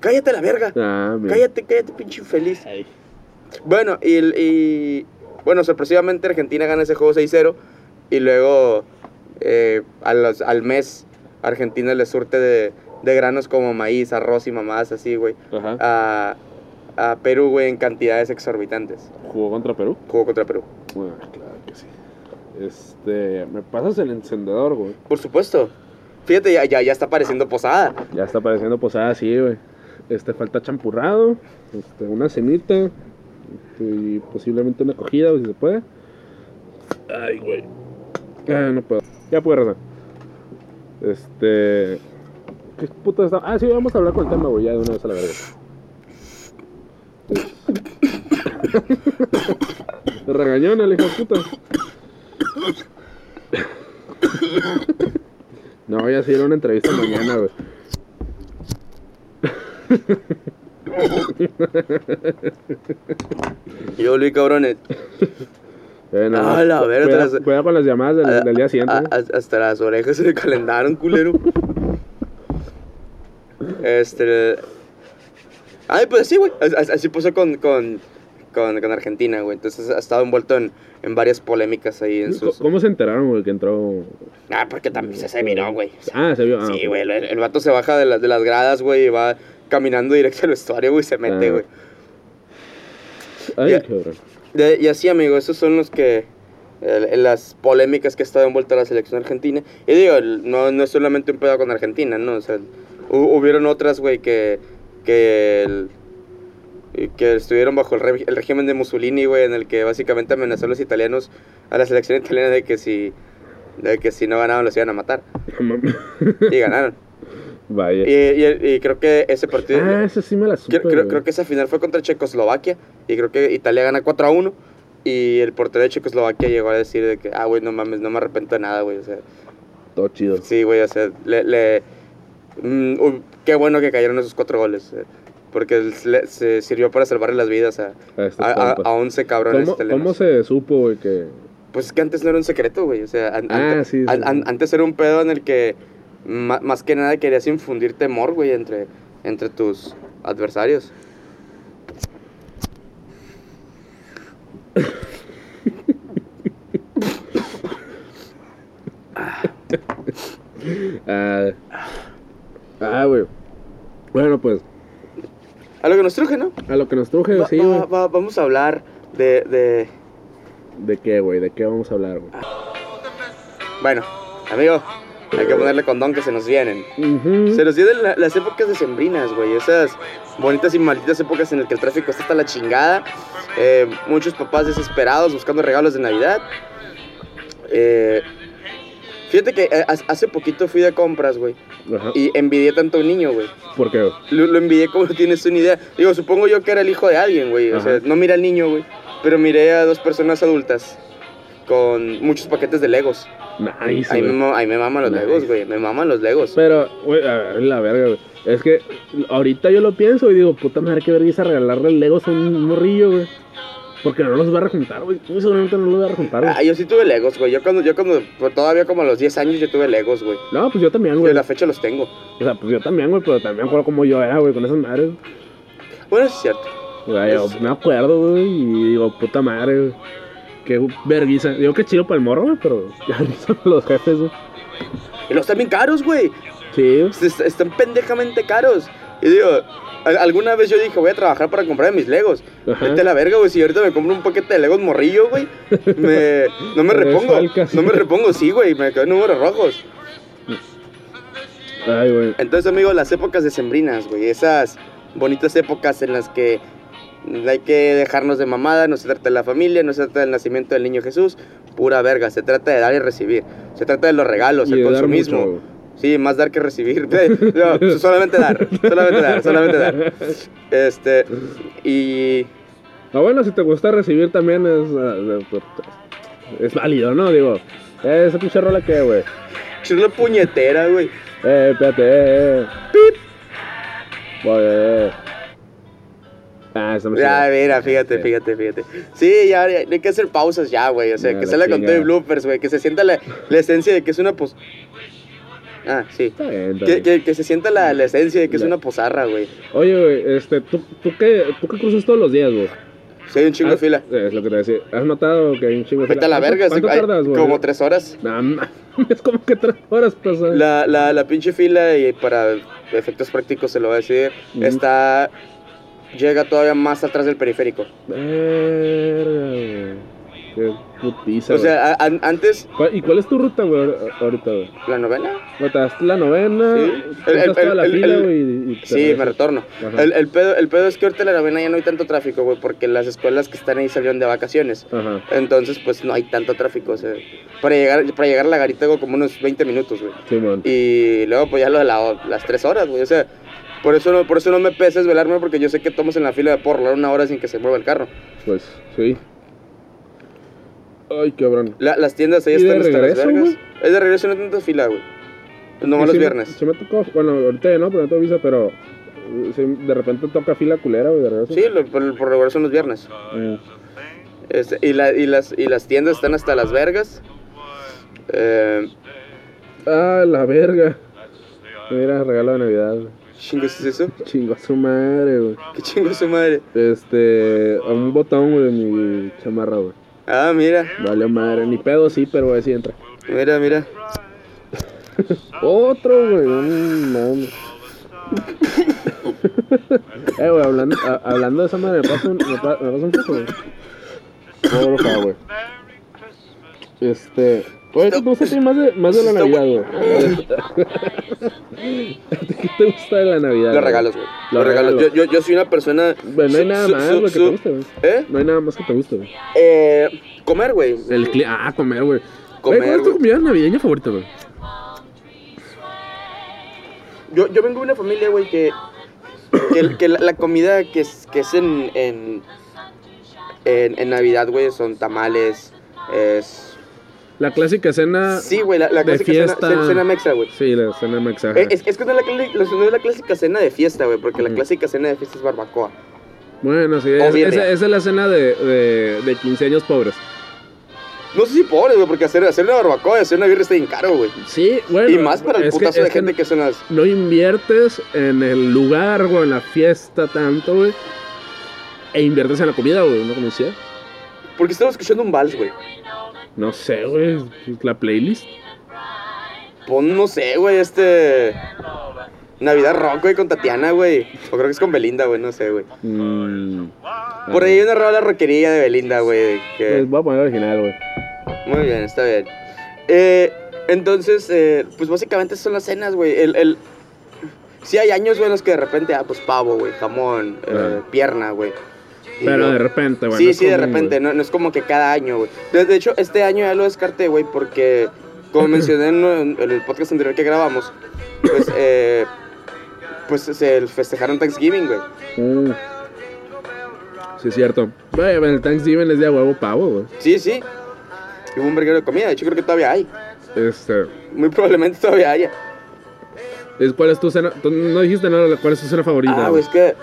[SPEAKER 3] cállate la verga.
[SPEAKER 4] Ah.
[SPEAKER 3] Cállate, cállate, pinche infeliz. Bueno, y, y bueno, sorpresivamente Argentina gana ese juego 6-0 y luego eh, a los- al mes Argentina le surte de, de granos como maíz, arroz y mamás así, güey,
[SPEAKER 4] Ajá.
[SPEAKER 3] a, a Perú, güey, en cantidades exorbitantes.
[SPEAKER 4] ¿Jugó contra Perú?
[SPEAKER 3] Jugó contra Perú.
[SPEAKER 4] Bueno, claro que sí. Este, me pasas el encendedor, güey.
[SPEAKER 3] Por supuesto. Fíjate, ya, ya, ya está pareciendo posada.
[SPEAKER 4] Ya está pareciendo posada así, güey. Este, falta champurrado, este, una cenita, y posiblemente una cogida, güey, si se puede. Ay, güey. Ah, no puedo. Ya puedo rezar. Este. ¿Qué puta está? Ah, sí, vamos a hablar con el tema, güey, ya de una vez a la verga. Te regañó, el hijo de puta. No, voy a hacer una entrevista mañana, güey.
[SPEAKER 3] Yo volví, cabrones.
[SPEAKER 4] Eh, no,
[SPEAKER 3] Ah, la verga,
[SPEAKER 4] Cuidado,
[SPEAKER 3] te las-
[SPEAKER 4] cuidado con las llamadas del,
[SPEAKER 3] A-
[SPEAKER 4] del día siguiente.
[SPEAKER 3] a-
[SPEAKER 4] ¿eh?
[SPEAKER 3] a- hasta las orejas se le calendaron, culero. este. Ay, pues sí, güey. As- as- Así pasó con, con, con, con Argentina, güey. Entonces ha estado envuelto en, en varias polémicas ahí en sus...
[SPEAKER 4] ¿Cómo se enteraron, güey, que entró?
[SPEAKER 3] Ah, porque también se, se miró, güey.
[SPEAKER 4] Ah, se vio. Ah,
[SPEAKER 3] Sí, güey, el, el vato se baja de, las de las gradas, güey, y va caminando directo al vestuario, güey, y se mete,
[SPEAKER 4] Ah.
[SPEAKER 3] güey.
[SPEAKER 4] Ay,
[SPEAKER 3] Ya.
[SPEAKER 4] cabrón.
[SPEAKER 3] De- y así, amigo, esos son los que... las polémicas que ha estado envuelta la selección argentina. Y digo, no, no es solamente un pedo con Argentina, ¿no? O sea, hu- hubieron otras, güey, que... que el- y que estuvieron bajo el, re- el régimen de Mussolini, güey, en el que básicamente amenazó a los italianos, a la selección italiana de que si, de que si no ganaban los iban a matar. Y ganaron.
[SPEAKER 4] Vaya.
[SPEAKER 3] Y, y- y creo que ese partido...
[SPEAKER 4] ah, esa sí me la supe,
[SPEAKER 3] creo, creo- que esa final fue contra Checoslovaquia y creo que Italia gana 4 a 1 y el portero de Checoslovaquia llegó a decir de que, ah, güey, no mames, no me arrepiento de nada, güey, o sea,
[SPEAKER 4] Todo chido.
[SPEAKER 3] sí, güey, o sea, le... le- mm, uy, qué bueno que cayeron esos cuatro goles, eh, porque le- se sirvió para salvarle las vidas a,
[SPEAKER 4] A estos
[SPEAKER 3] a, a-
[SPEAKER 4] compas.
[SPEAKER 3] a 11 cabrones
[SPEAKER 4] ¿Cómo,
[SPEAKER 3] italianos.
[SPEAKER 4] ¿Cómo se supo, güey, que...?
[SPEAKER 3] Pues es que antes no era un secreto, güey. O sea, an-
[SPEAKER 4] Ah,
[SPEAKER 3] ante-
[SPEAKER 4] sí, sí,
[SPEAKER 3] an- an-
[SPEAKER 4] sí.
[SPEAKER 3] antes era un pedo en el que más que nada querías infundir temor, güey, entre, entre tus adversarios.
[SPEAKER 4] Ah, ah, güey. Bueno, pues,
[SPEAKER 3] A lo que nos truje, ¿no?
[SPEAKER 4] a lo que nos truje,
[SPEAKER 3] Va-
[SPEAKER 4] sí,
[SPEAKER 3] va-
[SPEAKER 4] güey.
[SPEAKER 3] va- vamos a hablar de, de...
[SPEAKER 4] ¿De qué, güey? ¿De qué vamos a hablar, güey?
[SPEAKER 3] Bueno, amigo, hay que ponerle condón que se nos vienen.
[SPEAKER 4] Ujú.
[SPEAKER 3] Se nos vienen la- las épocas decembrinas, güey. Esas bonitas y malditas épocas en las que el tráfico está hasta la chingada. Eh, muchos papás desesperados buscando regalos de Navidad. Eh, fíjate que eh, hace- poquito fui de compras, güey.
[SPEAKER 4] Ajá.
[SPEAKER 3] Y envidié tanto a un niño, güey.
[SPEAKER 4] ¿Por qué?
[SPEAKER 3] Lo, lo envidié como no tienes una idea. Digo, supongo yo que era el hijo de alguien, güey. O sea, no miré al niño, güey. Pero miré a dos personas adultas con muchos paquetes de Legos.
[SPEAKER 4] Nice,
[SPEAKER 3] Ahí me, ahí me maman los
[SPEAKER 4] Nice.
[SPEAKER 3] Legos, güey. Me maman los Legos.
[SPEAKER 4] Pero, güey, a ver, la verga, güey. Es que ahorita yo lo pienso y digo, puta madre, qué vergüenza regalarle Legos a un morrillo, güey. Porque no los va a rejuntar, güey. Muy seguramente no los va a rejuntar, güey.
[SPEAKER 3] Ah, yo sí tuve Legos, güey. Yo cuando, yo cuando, pues, todavía como a los 10 años yo tuve Legos, güey.
[SPEAKER 4] No, pues yo también, güey.
[SPEAKER 3] a la fecha los tengo.
[SPEAKER 4] O sea, pues yo también, güey, pero también acuerdo como yo era, güey, con esas madres.
[SPEAKER 3] Bueno, es cierto.
[SPEAKER 4] Güey, yo
[SPEAKER 3] Es-
[SPEAKER 4] me acuerdo, güey, y digo, puta madre, güey. Qué vergüenza. Digo que chido para el morro, güey, pero ya risa para los jefes, güey.
[SPEAKER 3] Y los están bien caros, güey.
[SPEAKER 4] Sí,
[SPEAKER 3] Están pendejamente caros. Y digo, al- alguna vez yo dije, voy a trabajar para comprar mis Legos.
[SPEAKER 4] Ajá.
[SPEAKER 3] Vete a la verga, güey. Si ahorita me compro un paquete de Legos morrillo, güey, me, no me repongo. No me repongo, sí, güey. Me quedan números rojos.
[SPEAKER 4] Ay, güey.
[SPEAKER 3] Entonces, amigo, las épocas decembrinas, güey. Esas bonitas épocas en las que hay que dejarnos de mamada. No se trata de la familia, no se trata del nacimiento del niño Jesús. Pura verga. Se trata de dar y recibir. Se trata de los regalos,
[SPEAKER 4] Y
[SPEAKER 3] el consumismo.
[SPEAKER 4] mucho.
[SPEAKER 3] Sí, más dar que recibir. No, solamente dar, solamente dar, solamente dar. Este, y
[SPEAKER 4] Ah, bueno, si te gusta recibir también es, ah, pues, es válido, ¿no? Digo, eh, esa pinche rola que, güey.
[SPEAKER 3] chula puñetera, güey.
[SPEAKER 4] Eh, espérate, eh, eh. Pip. Eh. Ah,
[SPEAKER 3] Ya, mira, fíjate, fíjate, fíjate. Sí, ya, ya, hay que hacer pausas ya, güey. O sea,
[SPEAKER 4] Ya,
[SPEAKER 3] que
[SPEAKER 4] la
[SPEAKER 3] se la con todo y bloopers, güey. Que se sienta la, la esencia de que es una pos... Ah, sí.
[SPEAKER 4] Está bien, está
[SPEAKER 3] Que,
[SPEAKER 4] bien.
[SPEAKER 3] que, que se sienta la, la esencia de que es
[SPEAKER 4] La-
[SPEAKER 3] una posarra, güey.
[SPEAKER 4] Oye, güey, este, ¿tú, tú, qué, ¿tú qué cruzas todos los días, güey?
[SPEAKER 3] Sí, hay un chingo de
[SPEAKER 4] Ah,
[SPEAKER 3] fila.
[SPEAKER 4] Es lo que te decía. ¿Has notado que hay un chingo de
[SPEAKER 3] Vete a la
[SPEAKER 4] ¿Cuánto-
[SPEAKER 3] verga,
[SPEAKER 4] ¿Cuánto tardas, güey?
[SPEAKER 3] como tres horas.
[SPEAKER 4] No, es como que tres horas pasar.
[SPEAKER 3] La, la, la pinche fila, y para efectos prácticos se lo voy a decir,
[SPEAKER 4] Ujú.
[SPEAKER 3] está... Llega todavía más atrás del periférico.
[SPEAKER 4] Verga, güey. Qué putiza,
[SPEAKER 3] O sea, a- antes,
[SPEAKER 4] güey. ¿Cuál- ¿Y cuál es tu ruta, güey, ahorita, güey?
[SPEAKER 3] la novena,
[SPEAKER 4] O te das la novena,
[SPEAKER 3] Sí.
[SPEAKER 4] cruzas
[SPEAKER 3] El- el-
[SPEAKER 4] toda la
[SPEAKER 3] el-
[SPEAKER 4] fila,
[SPEAKER 3] el-
[SPEAKER 4] güey, y, y te
[SPEAKER 3] sí,
[SPEAKER 4] regresas.
[SPEAKER 3] me retorno. El, pedo, el pedo es que ahorita en la novena ya no hay tanto tráfico, güey, porque las escuelas que están ahí salieron de vacaciones.
[SPEAKER 4] Ajá.
[SPEAKER 3] Entonces, pues no hay tanto tráfico. O sea, para llegar, para llegar a la garita, hago como unos 20 minutos, güey.
[SPEAKER 4] Simón.
[SPEAKER 3] Y luego, pues ya lo de la- las 3 horas, güey. O sea, por eso, no, por eso no me pesa velarme, porque yo sé que tomas en la fila por rolar una hora sin que se mueva el carro.
[SPEAKER 4] Pues, sí. Ay, cabrón.
[SPEAKER 3] La- las tiendas ahí
[SPEAKER 4] ¿Y de
[SPEAKER 3] están hasta las
[SPEAKER 4] regreso,
[SPEAKER 3] vergas. Es de regreso, no hay tanta fila, güey. Nomás
[SPEAKER 4] Sí,
[SPEAKER 3] los
[SPEAKER 4] sí
[SPEAKER 3] viernes.
[SPEAKER 4] Sí me tocó, bueno, ahorita ya no, pero no te avisa, pero eh, de repente toca fila culera, güey, de regreso.
[SPEAKER 3] Sí, lo- por, por regular son los viernes.
[SPEAKER 4] Mm.
[SPEAKER 3] Este, y, la, y, las, y las tiendas están hasta las vergas. Eh,
[SPEAKER 4] Ah, la verga. Mira, regalo de Navidad. güey.
[SPEAKER 3] ¿Chingos es eso?
[SPEAKER 4] Chingo a su madre, güey.
[SPEAKER 3] ¿Qué chingo es su madre?
[SPEAKER 4] Este, a un botón, güey, de mi chamarra, güey.
[SPEAKER 3] Ah, mira,
[SPEAKER 4] Vale madre, ni pedo sí, pero así entra.
[SPEAKER 3] mira, mira.
[SPEAKER 4] Otro, güey, no mames. eh, güey, hablando, a- hablando de esa madre, me pasa un, me pa- me pasa un poco, güey. Puedo acá, güey. Este. Oye, tú sé más de, más de la Navidad, güey. ¿Qué te gusta de la Navidad?
[SPEAKER 3] Los regalos, güey.
[SPEAKER 4] Los
[SPEAKER 3] Los regalos. Yo, yo, yo soy una persona.
[SPEAKER 4] Bueno, no hay nada más, que te guste, güey.
[SPEAKER 3] ¿Eh?
[SPEAKER 4] No hay nada más que te guste, güey.
[SPEAKER 3] Eh, comer, güey.
[SPEAKER 4] El cli- ah, comer, güey.
[SPEAKER 3] Comer,
[SPEAKER 4] ¿Cuál es tu comida navideña favorita, güey?
[SPEAKER 3] Yo, yo vengo de una familia, güey, que, que, que la, la comida que es, que es en, en, en, en Navidad, güey, son tamales, es...
[SPEAKER 4] La clásica cena.
[SPEAKER 3] Sí, güey, la, la
[SPEAKER 4] de
[SPEAKER 3] clásica
[SPEAKER 4] fiesta.
[SPEAKER 3] cena, cena mexa, güey.
[SPEAKER 4] Sí, la cena mexa.
[SPEAKER 3] Eh, Es, es que no es, la, clá- no es la clásica cena de fiesta, güey, porque la clásica cena de fiesta es barbacoa.
[SPEAKER 4] Bueno, sí, es- esa, esa es la cena de, de, de 15 años pobres.
[SPEAKER 3] No sé si pobres, güey, porque hacer, hacer una barbacoa y hacer una birria está bien caro, güey.
[SPEAKER 4] Sí, bueno.
[SPEAKER 3] y más para el
[SPEAKER 4] que-
[SPEAKER 3] putazo de
[SPEAKER 4] que
[SPEAKER 3] gente que son las...
[SPEAKER 4] No inviertes en el lugar, güey, en la fiesta tanto, güey. E inviertes en la comida, güey, ¿no conocía?
[SPEAKER 3] Porque estamos escuchando un vals, güey.
[SPEAKER 4] No sé, güey, la playlist.
[SPEAKER 3] Pon, no sé, güey, este... Navidad Rock, güey, con Tatiana, güey. O creo que es con Belinda, güey, no sé, güey.
[SPEAKER 4] Mm,
[SPEAKER 3] Por
[SPEAKER 4] ah,
[SPEAKER 3] ahí hay una rola rockería de Belinda, güey. Que...
[SPEAKER 4] Pues voy a poner original, güey.
[SPEAKER 3] Muy bien, está bien. Eh, entonces, eh, pues básicamente son las cenas, güey. El, el... Sí hay años, güey, en los que de repente, ah, pues pavo, güey, jamón, eh,
[SPEAKER 4] Ah.
[SPEAKER 3] pierna, güey.
[SPEAKER 4] Pero
[SPEAKER 3] yo-
[SPEAKER 4] de repente, güey.
[SPEAKER 3] sí,
[SPEAKER 4] no
[SPEAKER 3] sí, de repente, no, no es como que cada año, güey. De, de hecho, este año ya lo descarté, güey, porque, como mencioné en, en el podcast anterior que grabamos, pues, eh, pues se festejaron Thanksgiving, güey.
[SPEAKER 4] Mm. Sí, es cierto. Güey, el Thanksgiving es de huevo pavo, güey.
[SPEAKER 3] Sí, sí. Y hubo un verguero de comida, de hecho creo que todavía hay.
[SPEAKER 4] Este.
[SPEAKER 3] Muy probablemente todavía haya.
[SPEAKER 4] ¿Cuál es tu cena? no dijiste nada, ¿cuál es tu cena favorita?
[SPEAKER 3] Ah, güey, es que.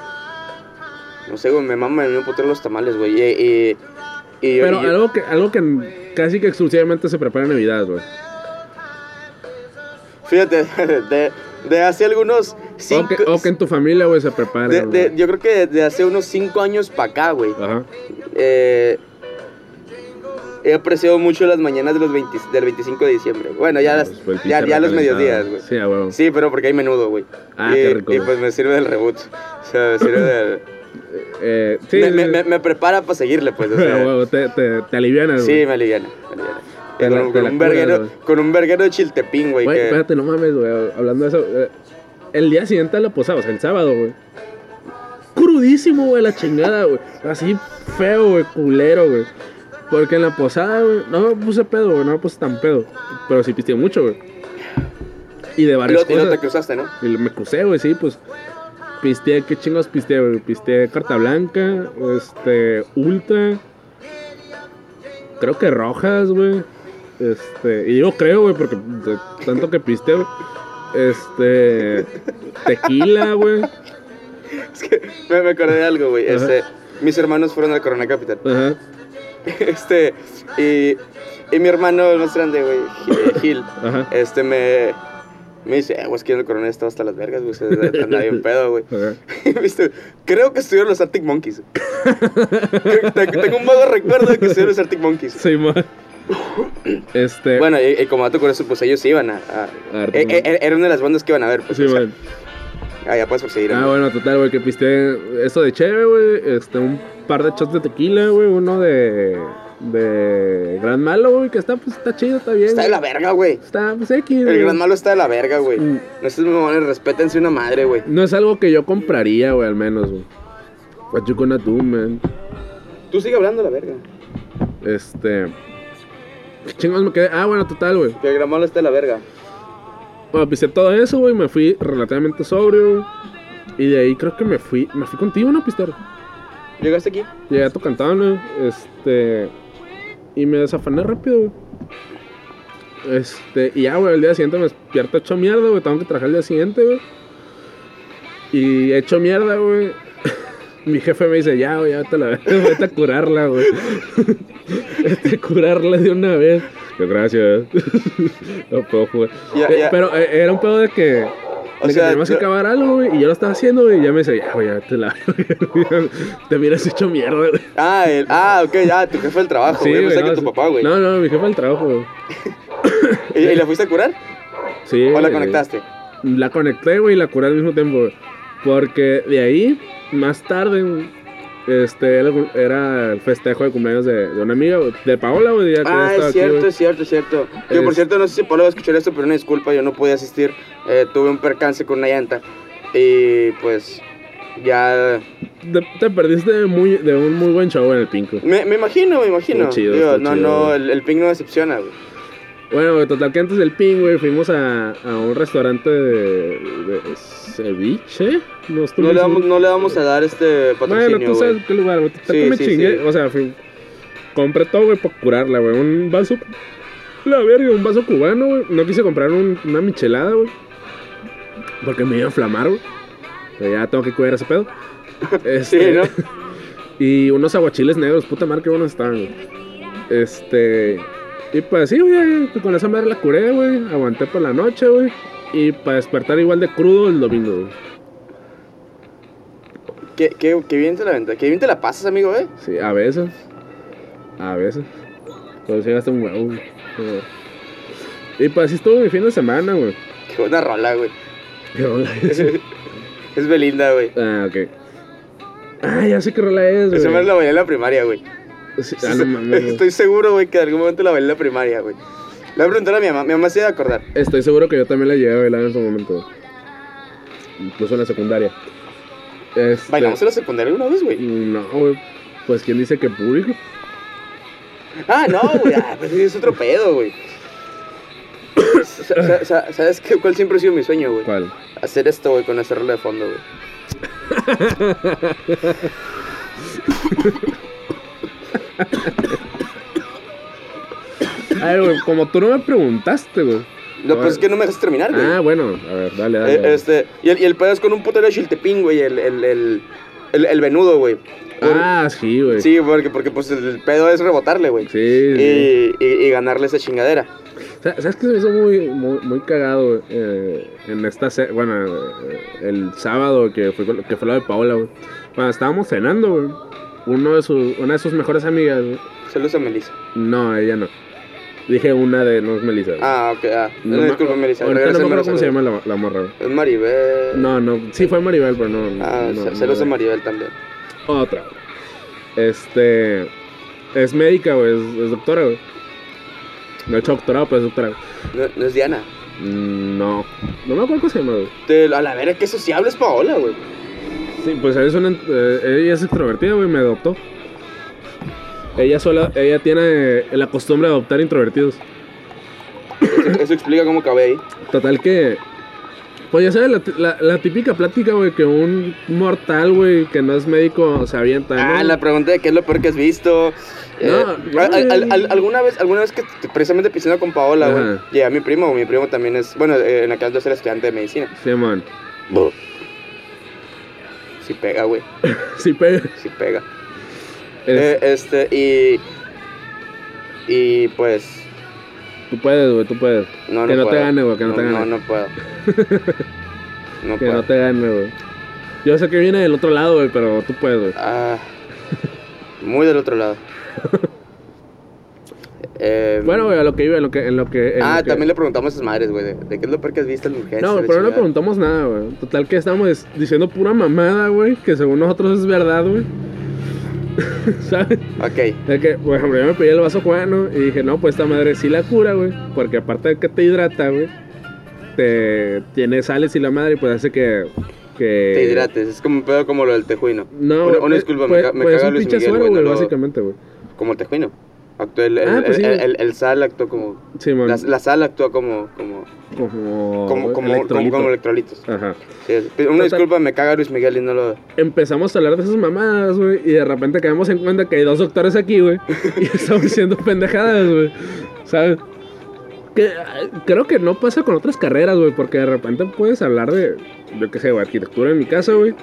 [SPEAKER 3] No sé, güey, me mama me putero los tamales, güey. Y, y, y yo-
[SPEAKER 4] Pero algo que, algo que casi que exclusivamente se prepara en Navidad, güey.
[SPEAKER 3] Fíjate, de, de hace algunos
[SPEAKER 4] O
[SPEAKER 3] cinco.
[SPEAKER 4] que, o que en tu familia, güey, se prepara.
[SPEAKER 3] de- de-
[SPEAKER 4] güey.
[SPEAKER 3] yo creo que de hace unos cinco años para acá, güey.
[SPEAKER 4] Ajá.
[SPEAKER 3] eh, he apreciado mucho las mañanas de los 20 del 25 de diciembre. Bueno, ya, las-
[SPEAKER 4] Pues,
[SPEAKER 3] ya, ya los mediodías, güey.
[SPEAKER 4] Sí,
[SPEAKER 3] pero porque hay menudo, güey.
[SPEAKER 4] Ah,
[SPEAKER 3] y,
[SPEAKER 4] qué rico,
[SPEAKER 3] Y pues me sirve del reboot. O sea, me sirve del.
[SPEAKER 4] Eh, sí,
[SPEAKER 3] me,
[SPEAKER 4] sí,
[SPEAKER 3] me, me- prepara para seguirle, pues. O
[SPEAKER 4] A
[SPEAKER 3] sea,
[SPEAKER 4] te, te,
[SPEAKER 3] Sí,
[SPEAKER 4] güey.
[SPEAKER 3] me aliviana. me aliviana.
[SPEAKER 4] Te
[SPEAKER 3] con,
[SPEAKER 4] la-
[SPEAKER 3] un- con verguero, con un verguero de chiltepín, güey.
[SPEAKER 4] Güey,
[SPEAKER 3] que-
[SPEAKER 4] espérate, no mames, güey. Hablando de eso, eh, el día siguiente de la posada, o sea, el sábado, güey. Crudísimo, güey, la chingada, güey. Así feo, güey, culero, güey. Porque en la posada, güey, no me puse pedo, güey, no me puse tan pedo. Pero sí pisteé mucho, güey. Y de
[SPEAKER 3] y
[SPEAKER 4] varias
[SPEAKER 3] y
[SPEAKER 4] cosas.
[SPEAKER 3] te cruzaste, ¿no?
[SPEAKER 4] Y me crucé, güey, sí, pues. Pisteé, ¿qué chingos pisteé, güey? Pisteé carta blanca, este, ultra. Creo que rojas, güey. Este, y yo creo, güey, porque de tanto que pisteé, güey. Este, tequila, güey.
[SPEAKER 3] Es que me, me acordé de algo, güey. Este, mis hermanos fueron al Corona Capital.
[SPEAKER 4] Ajá.
[SPEAKER 3] Este, y, y mi hermano, el más grande, güey, Gil,
[SPEAKER 4] Ajá.
[SPEAKER 3] este, me, me dice, eh, güey, es que el Corona estaba hasta las vergas, güey. Se anda bien pedo, güey. ¿Viste? Creo que estuvieron los Arctic Monkeys. Tengo un vago recuerdo de que estuvieron los Arctic Monkeys.
[SPEAKER 4] Sí, man. Este.
[SPEAKER 3] Bueno, y, y como dato curioso, pues ellos iban a... a- eh,
[SPEAKER 4] Monkeys.
[SPEAKER 3] eh, era una de las bandas que iban a ver. Pues,
[SPEAKER 4] Sí,
[SPEAKER 3] o sea,
[SPEAKER 4] man.
[SPEAKER 3] ah, ya puedes proseguir.
[SPEAKER 4] Ah, bueno, total, güey, que pisté esto de chévere, güey. Este, un par de shots de tequila, güey. Uno de. De Gran Malo, güey, que está, pues, está chido, está bien.
[SPEAKER 3] Está de la verga, güey.
[SPEAKER 4] Está, pues, X,
[SPEAKER 3] El gran malo está de la verga, güey.
[SPEAKER 4] Mm.
[SPEAKER 3] No estos mamones, respétense una madre, güey.
[SPEAKER 4] No es algo que yo compraría, güey, al menos, güey. What you gonna do, man?
[SPEAKER 3] Tú sigue hablando de la verga.
[SPEAKER 4] Este. ¿Qué chingados me quedé? Ah, bueno, total, güey.
[SPEAKER 3] Que el gran malo está de la verga.
[SPEAKER 4] Bueno, pisé todo eso, güey. Me fui relativamente sobrio. Y de ahí creo que me fui. Me fui contigo, ¿no, Pister?
[SPEAKER 3] ¿Llegaste aquí?
[SPEAKER 4] Llegué a tu cantón, Este. Y me desafané rápido, güey. Este. Y ya, güey, el día siguiente me despierto hecho mierda, güey. Tengo que trabajar el día siguiente, güey. Y hecho mierda, güey. Mi jefe me dice, ya, güey, ya te la vete a curarla, güey. Vete a curarla de una vez. Yo, gracias. no puedo jugar. Pero eh, era un pedo de que
[SPEAKER 3] O sea,
[SPEAKER 4] tenemos que acabar algo, güey, y yo lo estaba haciendo, güey, y ya me decía, ya, güey, ya te la Te hubieras hecho mierda, güey.
[SPEAKER 3] Ah, el- ah, ok, ya, tu jefe del trabajo, güey. Pensé
[SPEAKER 4] no,
[SPEAKER 3] que tu
[SPEAKER 4] sí.
[SPEAKER 3] papá, güey.
[SPEAKER 4] No, no, mi jefe del trabajo, güey.
[SPEAKER 3] ¿Y, y la fuiste a curar?
[SPEAKER 4] Sí.
[SPEAKER 3] ¿O la conectaste?
[SPEAKER 4] La conecté, güey, y la curé al mismo tiempo, güey. Porque de ahí, más tarde, este, era el- era el festejo de cumpleaños de, de una amiga, de Paola, güey,
[SPEAKER 3] Ah, es cierto, es cierto, es cierto. Yo, por cierto, no sé si Pablo va a escuchar esto, pero una disculpa, yo no pude asistir. Eh, tuve un percance con una llanta. Y pues, ya.
[SPEAKER 4] Te, te perdiste de, muy, de un muy buen show en el Pinco.
[SPEAKER 3] Me, me imagino, me imagino.
[SPEAKER 4] Chido,
[SPEAKER 3] Digo, no,
[SPEAKER 4] chido,
[SPEAKER 3] no, el, el ping no decepciona, güey.
[SPEAKER 4] Bueno, total que antes del Ping, güey, fuimos a, a un restaurante de, de ceviche. No,
[SPEAKER 3] le, vamos, no le vamos a dar este
[SPEAKER 4] Bueno,
[SPEAKER 3] patrocinio,
[SPEAKER 4] tú sabes qué lugar, güey.
[SPEAKER 3] Sí,
[SPEAKER 4] me
[SPEAKER 3] sí,
[SPEAKER 4] chingué.
[SPEAKER 3] sí.
[SPEAKER 4] O sea, compré todo, güey, para curarla, güey. Un vaso. La verga, un vaso cubano, güey. No quise comprar un- una michelada, güey. Porque me iba a inflamar, güey. Ya tengo que cuidar ese pedo.
[SPEAKER 3] Sí,
[SPEAKER 4] Este,
[SPEAKER 3] ¿no?
[SPEAKER 4] Y unos aguachiles negros, puta madre, qué buenos estaban, güey. Este. Y pues sí, güey, con esa madre la curé, güey. Aguanté por la noche, güey. Y para despertar igual de crudo el domingo, güey.
[SPEAKER 3] Qué, qué, qué bien te la venta. Qué bien te la pasas, amigo, eh.
[SPEAKER 4] Sí, a veces. A veces. Pero sí gasta un huevo, Y pues así estuvo mi fin de semana, güey.
[SPEAKER 3] Qué buena rola, güey.
[SPEAKER 4] ¿Qué rola es?
[SPEAKER 3] es Belinda, güey.
[SPEAKER 4] ah, ok. Ah, ya sé qué rola es, güey.
[SPEAKER 3] Esa la bailé en la primaria, güey.
[SPEAKER 4] Sí, ah, no mames.
[SPEAKER 3] Estoy seguro, güey, que en algún momento la bailé en la primaria, güey. Le voy a preguntar a mi mamá. Mi mamá se iba a acordar.
[SPEAKER 4] Estoy seguro que yo también la llegué a bailar en su momento. Incluso en la secundaria. Este,
[SPEAKER 3] ¿Bailamos en la secundaria una vez, güey?
[SPEAKER 4] No, güey. Pues quién dice que público.
[SPEAKER 3] Ah, no, güey. Ah, pues es otro pedo, güey. Sa- sa- sa- ¿Sabes qué? cuál siempre ha sido mi sueño, güey?
[SPEAKER 4] ¿Cuál?
[SPEAKER 3] Hacer esto, güey, con esa rola de fondo, güey.
[SPEAKER 4] Ay, güey, como tú no me preguntaste, güey.
[SPEAKER 3] Lo pues es que no me dejas terminar, güey.
[SPEAKER 4] Ah, bueno, a ver, dale, dale.
[SPEAKER 3] Eh,
[SPEAKER 4] dale.
[SPEAKER 3] este, y el, y el pedo es con un putero de chiltepín, güey, el, el, el, el, el venudo, güey. Por-
[SPEAKER 4] Ah, sí, güey.
[SPEAKER 3] Sí, porque, porque pues el pedo es rebotarle, güey.
[SPEAKER 4] Sí.
[SPEAKER 3] Y, y, y ganarle esa chingadera.
[SPEAKER 4] Sa- ¿Sabes qué se me hizo muy, muy, muy cagado? Eh, en esta bueno, eh, el sábado que fue, que fue lo de Paola, güey. Cuando estábamos cenando, güey, uno de sus, una de sus mejores amigas, güey.
[SPEAKER 3] Saludos a Melissa.
[SPEAKER 4] No, ella no. Dije una de, no es Melissa. güey.
[SPEAKER 3] Ah, ok, ah.
[SPEAKER 4] No
[SPEAKER 3] No,
[SPEAKER 4] me-
[SPEAKER 3] disculpa, Melissa.
[SPEAKER 4] Ahorita no me acuerdo cómo se llama la, la morra, güey.
[SPEAKER 3] Es Maribel.
[SPEAKER 4] No, no, sí fue Maribel, pero no.
[SPEAKER 3] Ah,
[SPEAKER 4] no,
[SPEAKER 3] sa-
[SPEAKER 4] no,
[SPEAKER 3] a
[SPEAKER 4] no.
[SPEAKER 3] Maribel también.
[SPEAKER 4] Otra. Este. Es médica, güey. Es, es doctora, güey. No he hecho doctorado, pero es doctora. güey.
[SPEAKER 3] No, no es Diana.
[SPEAKER 4] Mm, No. No me acuerdo cómo se llama, güey.
[SPEAKER 3] Te- a la vera, qué sociable es Paola, güey.
[SPEAKER 4] Sí, pues es una, eh, ella es extrovertida, güey, me adoptó. Ella sola, ella tiene la costumbre de adoptar introvertidos.
[SPEAKER 3] Eso, eso explica cómo acabé ahí.
[SPEAKER 4] Total que, pues ya sabes, la, la- la típica plática, güey, que un mortal, güey, que no es médico, se avienta.
[SPEAKER 3] Ah, la pregunta de qué es lo peor que has visto. Eh,
[SPEAKER 4] No,
[SPEAKER 3] al- al- al-
[SPEAKER 4] güey.
[SPEAKER 3] alguna vez, alguna vez que precisamente pisando con Paola, güey,
[SPEAKER 4] Ajá.
[SPEAKER 3] llega mi primo, mi primo también es, bueno, eh, en aquel entonces era estudiante de medicina.
[SPEAKER 4] Sí, man.
[SPEAKER 3] Sí pega, güey,
[SPEAKER 4] Sí, pega.
[SPEAKER 3] sí pega. Eh, este, y, y pues,
[SPEAKER 4] tú puedes, güey, tú puedes.
[SPEAKER 3] no, no
[SPEAKER 4] Que no te gane, güey, que no te
[SPEAKER 3] No,
[SPEAKER 4] gane.
[SPEAKER 3] no puedo. No
[SPEAKER 4] Que
[SPEAKER 3] puedo.
[SPEAKER 4] no te gane, güey. Yo sé que viene del otro lado, güey, pero tú puedes, güey.
[SPEAKER 3] Ah, muy del otro lado. Eh,
[SPEAKER 4] Bueno, güey, a lo que iba, en lo que... En lo que en
[SPEAKER 3] Ah,
[SPEAKER 4] lo que-
[SPEAKER 3] también le preguntamos a esas madres, güey, de, de qué es lo peor que has visto en urgencias.
[SPEAKER 4] No, pero no le preguntamos nada, güey. Total que estamos diciendo pura mamada, güey, que según nosotros es verdad, güey. ¿Sabes?
[SPEAKER 3] Ok,
[SPEAKER 4] De que, por ejemplo, yo me pedí el vaso cubano y dije, no, pues esta madre sí la cura, güey. Porque aparte de que te hidrata, güey, te tiene sales y la madre, pues hace que. que
[SPEAKER 3] te hidrates. Es como un pedo como lo del tejuino.
[SPEAKER 4] No,
[SPEAKER 3] Una, una disculpa,
[SPEAKER 4] pues,
[SPEAKER 3] me, ca- me
[SPEAKER 4] pues es
[SPEAKER 3] caga
[SPEAKER 4] un
[SPEAKER 3] Luis
[SPEAKER 4] pinche
[SPEAKER 3] Miguel,
[SPEAKER 4] suero,
[SPEAKER 3] güey.
[SPEAKER 4] güey,
[SPEAKER 3] no
[SPEAKER 4] básicamente, güey.
[SPEAKER 3] Como el tejuino. El, el,
[SPEAKER 4] Ah, pues
[SPEAKER 3] el-
[SPEAKER 4] sí.
[SPEAKER 3] el- el sal actúa como.
[SPEAKER 4] Sí.
[SPEAKER 3] La, la sal actúa como. Como,
[SPEAKER 4] como.
[SPEAKER 3] como, como,
[SPEAKER 4] electrolito.
[SPEAKER 3] como, como electrolitos.
[SPEAKER 4] Ajá.
[SPEAKER 3] Sí, una disculpa, me caga Luis Miguel y no lo.
[SPEAKER 4] Empezamos a hablar de esas mamadas, güey, y de repente caemos en cuenta que hay dos doctores aquí, güey, y estamos diciendo pendejadas, güey. ¿Sabes? Que, creo que no pasa con otras carreras, güey, porque de repente puedes hablar de, yo qué sé, güey, arquitectura en mi casa, güey.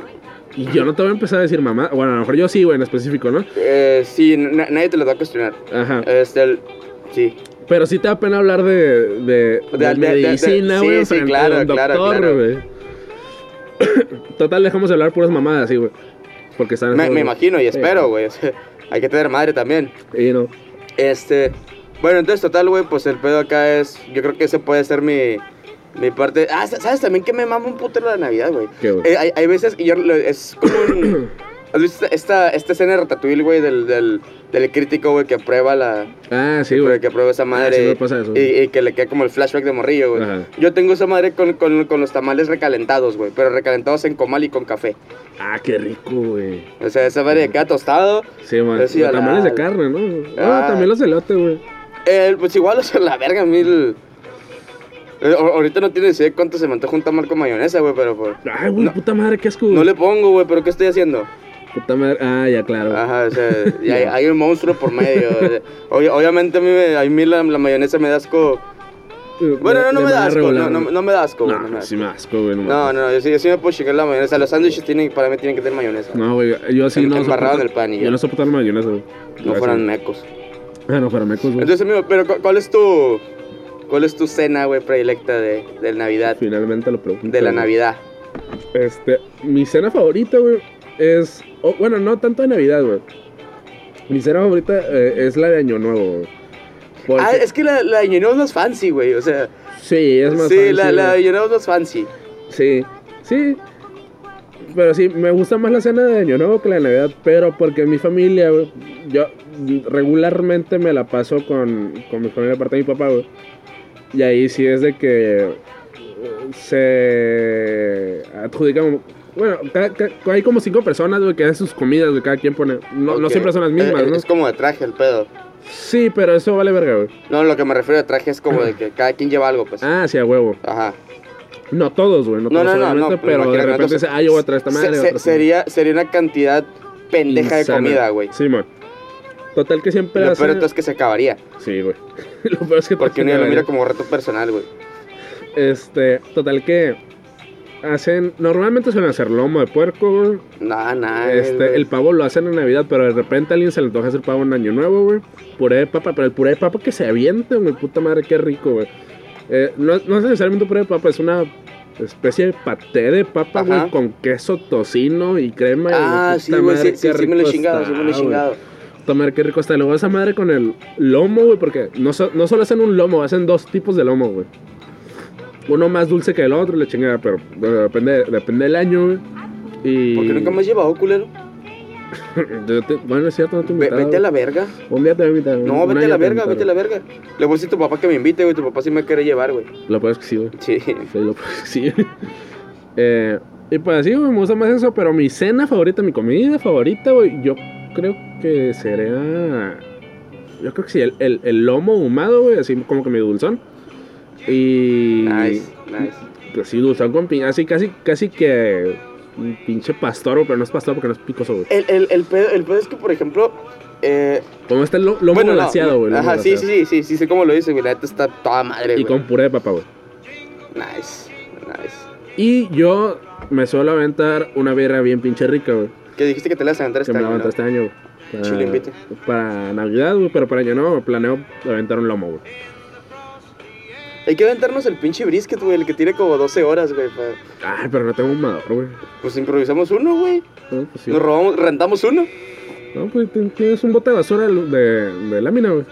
[SPEAKER 4] Y yo no te voy a empezar a decir mamá. Bueno, a lo mejor yo sí, güey, en específico, ¿no?
[SPEAKER 3] Eh, sí, na- nadie te lo va a cuestionar.
[SPEAKER 4] Ajá.
[SPEAKER 3] Este, el- sí.
[SPEAKER 4] Pero sí te da pena hablar de, de, de
[SPEAKER 3] De-
[SPEAKER 4] medicina,
[SPEAKER 3] sí,
[SPEAKER 4] güey.
[SPEAKER 3] sí,
[SPEAKER 4] frente
[SPEAKER 3] claro, claro,
[SPEAKER 4] doctor,
[SPEAKER 3] claro.
[SPEAKER 4] güey. Total, dejamos de hablar puras mamadas así, güey. Porque están.
[SPEAKER 3] Me, me imagino y
[SPEAKER 4] Sí,
[SPEAKER 3] espero, güey. hay que tener madre también.
[SPEAKER 4] Y no.
[SPEAKER 3] Este, bueno, entonces total, güey, pues el pedo acá es, yo creo que ese puede ser mi, mi parte. Ah, ¿sabes también que me mama un putero la Navidad, güey? Eh, hay, hay veces, y yo, es como un... ¿Has visto esta, esta escena de Ratatouille, güey, del, del, del crítico, güey, que prueba la...
[SPEAKER 4] Ah, sí,
[SPEAKER 3] que,
[SPEAKER 4] güey.
[SPEAKER 3] que prueba esa
[SPEAKER 4] Ah,
[SPEAKER 3] madre
[SPEAKER 4] sí
[SPEAKER 3] y-
[SPEAKER 4] pasa eso.
[SPEAKER 3] y, y que le queda como el flashback de morrillo, güey. Yo tengo esa madre con, con, con los tamales recalentados, güey, pero recalentados en comal y con café.
[SPEAKER 4] Ah, qué rico, güey.
[SPEAKER 3] O sea, esa madre queda tostado.
[SPEAKER 4] Sí, man. Los
[SPEAKER 3] la-
[SPEAKER 4] tamales de carne, ¿no? Ah,
[SPEAKER 3] Ah.
[SPEAKER 4] también los elotes, güey.
[SPEAKER 3] Eh, pues igual, o sea, la verga, a- ahorita no tienes idea cuánto se me antoja un tamal con mayonesa, güey, pero pues...
[SPEAKER 4] Ay, güey,
[SPEAKER 3] No.
[SPEAKER 4] puta madre, qué asco.
[SPEAKER 3] No le pongo, güey, pero ¿qué estoy haciendo?
[SPEAKER 4] Puta madre. Ah, ya, claro.
[SPEAKER 3] Ajá, o sea, y hay, hay un monstruo por medio. Ob- obviamente a mí, me- a mí la, la mayonesa me da asco. Bueno, no, no me da asco, no, no, no me da asco, güey.
[SPEAKER 4] No,
[SPEAKER 3] No, me da
[SPEAKER 4] sí
[SPEAKER 3] asco.
[SPEAKER 4] güey. No,
[SPEAKER 3] no, no, yo sí, yo sí me puedo chingar la mayonesa. Los sándwiches tienen, para mí tienen que tener mayonesa.
[SPEAKER 4] No, güey, yo sí
[SPEAKER 3] En-
[SPEAKER 4] no
[SPEAKER 3] embarrado
[SPEAKER 4] soporto-
[SPEAKER 3] en el pan y ya.
[SPEAKER 4] Yo no soporto la mayonesa, güey.
[SPEAKER 3] no fueran mecos.
[SPEAKER 4] Ah, no fueran mecos, güey.
[SPEAKER 3] Entonces, amigo, pero cu- ¿cuál es tu, cuál es tu cena, güey, predilecta de, de Navidad?
[SPEAKER 4] Finalmente lo pregunto.
[SPEAKER 3] De la
[SPEAKER 4] güey.
[SPEAKER 3] Navidad.
[SPEAKER 4] Este, mi cena favorita, güey, es... oh, bueno, no tanto de Navidad, güey. Mi cena favorita eh, es la de Año Nuevo, güey. Porque-
[SPEAKER 3] Ah, es que la, la de Año Nuevo es más fancy, güey. O sea,
[SPEAKER 4] Sí, es más
[SPEAKER 3] sí,
[SPEAKER 4] fancy,
[SPEAKER 3] la, la de. Año Nuevo es más fancy.
[SPEAKER 4] Sí, sí. Pero sí, me gusta más la cena de Año Nuevo que la de Navidad, pero porque mi familia, güey, yo regularmente me la paso con, con mi familia de parte de mi papá, güey. Y ahí sí es de que eh, se adjudica como... Bueno, hay como cinco personas, güey, que hacen sus comidas, güey, cada quien pone... No, no siempre son las mismas,
[SPEAKER 3] Eh,
[SPEAKER 4] ¿no?
[SPEAKER 3] Es como de traje el pedo.
[SPEAKER 4] Sí, pero eso vale verga, güey.
[SPEAKER 3] No, lo que me refiero a traje es como de que cada quien lleva algo, pues.
[SPEAKER 4] Ah, sí, a huevo.
[SPEAKER 3] Ajá.
[SPEAKER 4] No todos, güey, no
[SPEAKER 3] No,
[SPEAKER 4] todos,
[SPEAKER 3] no, no, no,
[SPEAKER 4] pero de repente dice, ah, yo voy a traer esta madre.
[SPEAKER 3] se- sería, sería una cantidad pendeja de
[SPEAKER 4] Insana.
[SPEAKER 3] comida, güey.
[SPEAKER 4] Sí, man. Total que siempre
[SPEAKER 3] Lo
[SPEAKER 4] hace...
[SPEAKER 3] peor es que se acabaría.
[SPEAKER 4] Sí, güey. lo peor es que
[SPEAKER 3] Porque uno lo mira como reto personal, güey.
[SPEAKER 4] Este, total que hacen... Normalmente suelen hacer lomo de puerco, güey.
[SPEAKER 3] Nah, nah.
[SPEAKER 4] Este,
[SPEAKER 3] güey.
[SPEAKER 4] el pavo lo hacen en Navidad, pero de repente a alguien se le antoja hacer pavo en Año Nuevo, güey. Puré de papa, pero el puré de papa que se avienta, güey. Puta madre, qué rico, güey. Eh, no, no es necesariamente un puré de papa, es una especie de paté de papa, güey, con queso, tocino y crema. y,
[SPEAKER 3] Ah,
[SPEAKER 4] puta
[SPEAKER 3] sí, güey,
[SPEAKER 4] madre,
[SPEAKER 3] sí, sí, sí me lo he chingado, sí me lo he
[SPEAKER 4] güey. Madre, qué rico está. Luego esa madre con el lomo, güey, porque no, so- no solo hacen un lomo, hacen dos tipos de lomo, güey. Uno más dulce que el otro, la chingada, pero bueno, depende, depende del año, güey. Y...
[SPEAKER 3] ¿Por qué nunca me has llevado, culero?
[SPEAKER 4] Te- Bueno, es cierto, no te invitado.
[SPEAKER 3] vete a la verga.
[SPEAKER 4] Un día te voy a invitar.
[SPEAKER 3] No, vete a la verga, vete a la verga. Le voy a decir a tu papá que me invite, güey. Tu papá sí me quiere llevar, güey.
[SPEAKER 4] Lo puedes que sí, güey.
[SPEAKER 3] Sí.
[SPEAKER 4] Sí, lo puedes que sí. eh, y pues sí, güey, me gusta más eso, pero mi cena favorita, mi comida favorita, güey, yo creo que sería... Yo creo que sí, el, el, el lomo ahumado, güey, así como que mi dulzón. Y...
[SPEAKER 3] Nice, nice.
[SPEAKER 4] Pues sí, dulzón con piña, así casi, casi que... Un pinche pastor, pero no es pastor porque no es picoso, güey.
[SPEAKER 3] El, el, el, pedo, el pedo es que, por ejemplo, eh,
[SPEAKER 4] Como está el lo- lomo
[SPEAKER 3] bueno,
[SPEAKER 4] glaseado, güey.
[SPEAKER 3] Ajá, sí, sí, sí, sí, sí, sé cómo lo dice, güey. La neta está toda madre,
[SPEAKER 4] Y
[SPEAKER 3] güey.
[SPEAKER 4] con puré de papa, güey.
[SPEAKER 3] Nice, nice.
[SPEAKER 4] Y yo me suelo aventar una birra bien pinche rica, güey.
[SPEAKER 3] Que dijiste que te la vas a aventar
[SPEAKER 4] Que
[SPEAKER 3] este
[SPEAKER 4] me la
[SPEAKER 3] año,
[SPEAKER 4] aventé
[SPEAKER 3] ¿no?
[SPEAKER 4] este año. Para-
[SPEAKER 3] Chile invite.
[SPEAKER 4] Para Navidad, güey, pero para año no, planeo aventar un lomo, güey.
[SPEAKER 3] Hay que aventarnos el pinche brisket, güey, el que tiene como 12 horas, güey.
[SPEAKER 4] Ay, pero no tengo un mador, güey.
[SPEAKER 3] Pues improvisamos uno, güey.
[SPEAKER 4] No, pues sí.
[SPEAKER 3] Nos robamos, rentamos uno.
[SPEAKER 4] No, pues tienes un bote de basura de, de, de lámina, güey.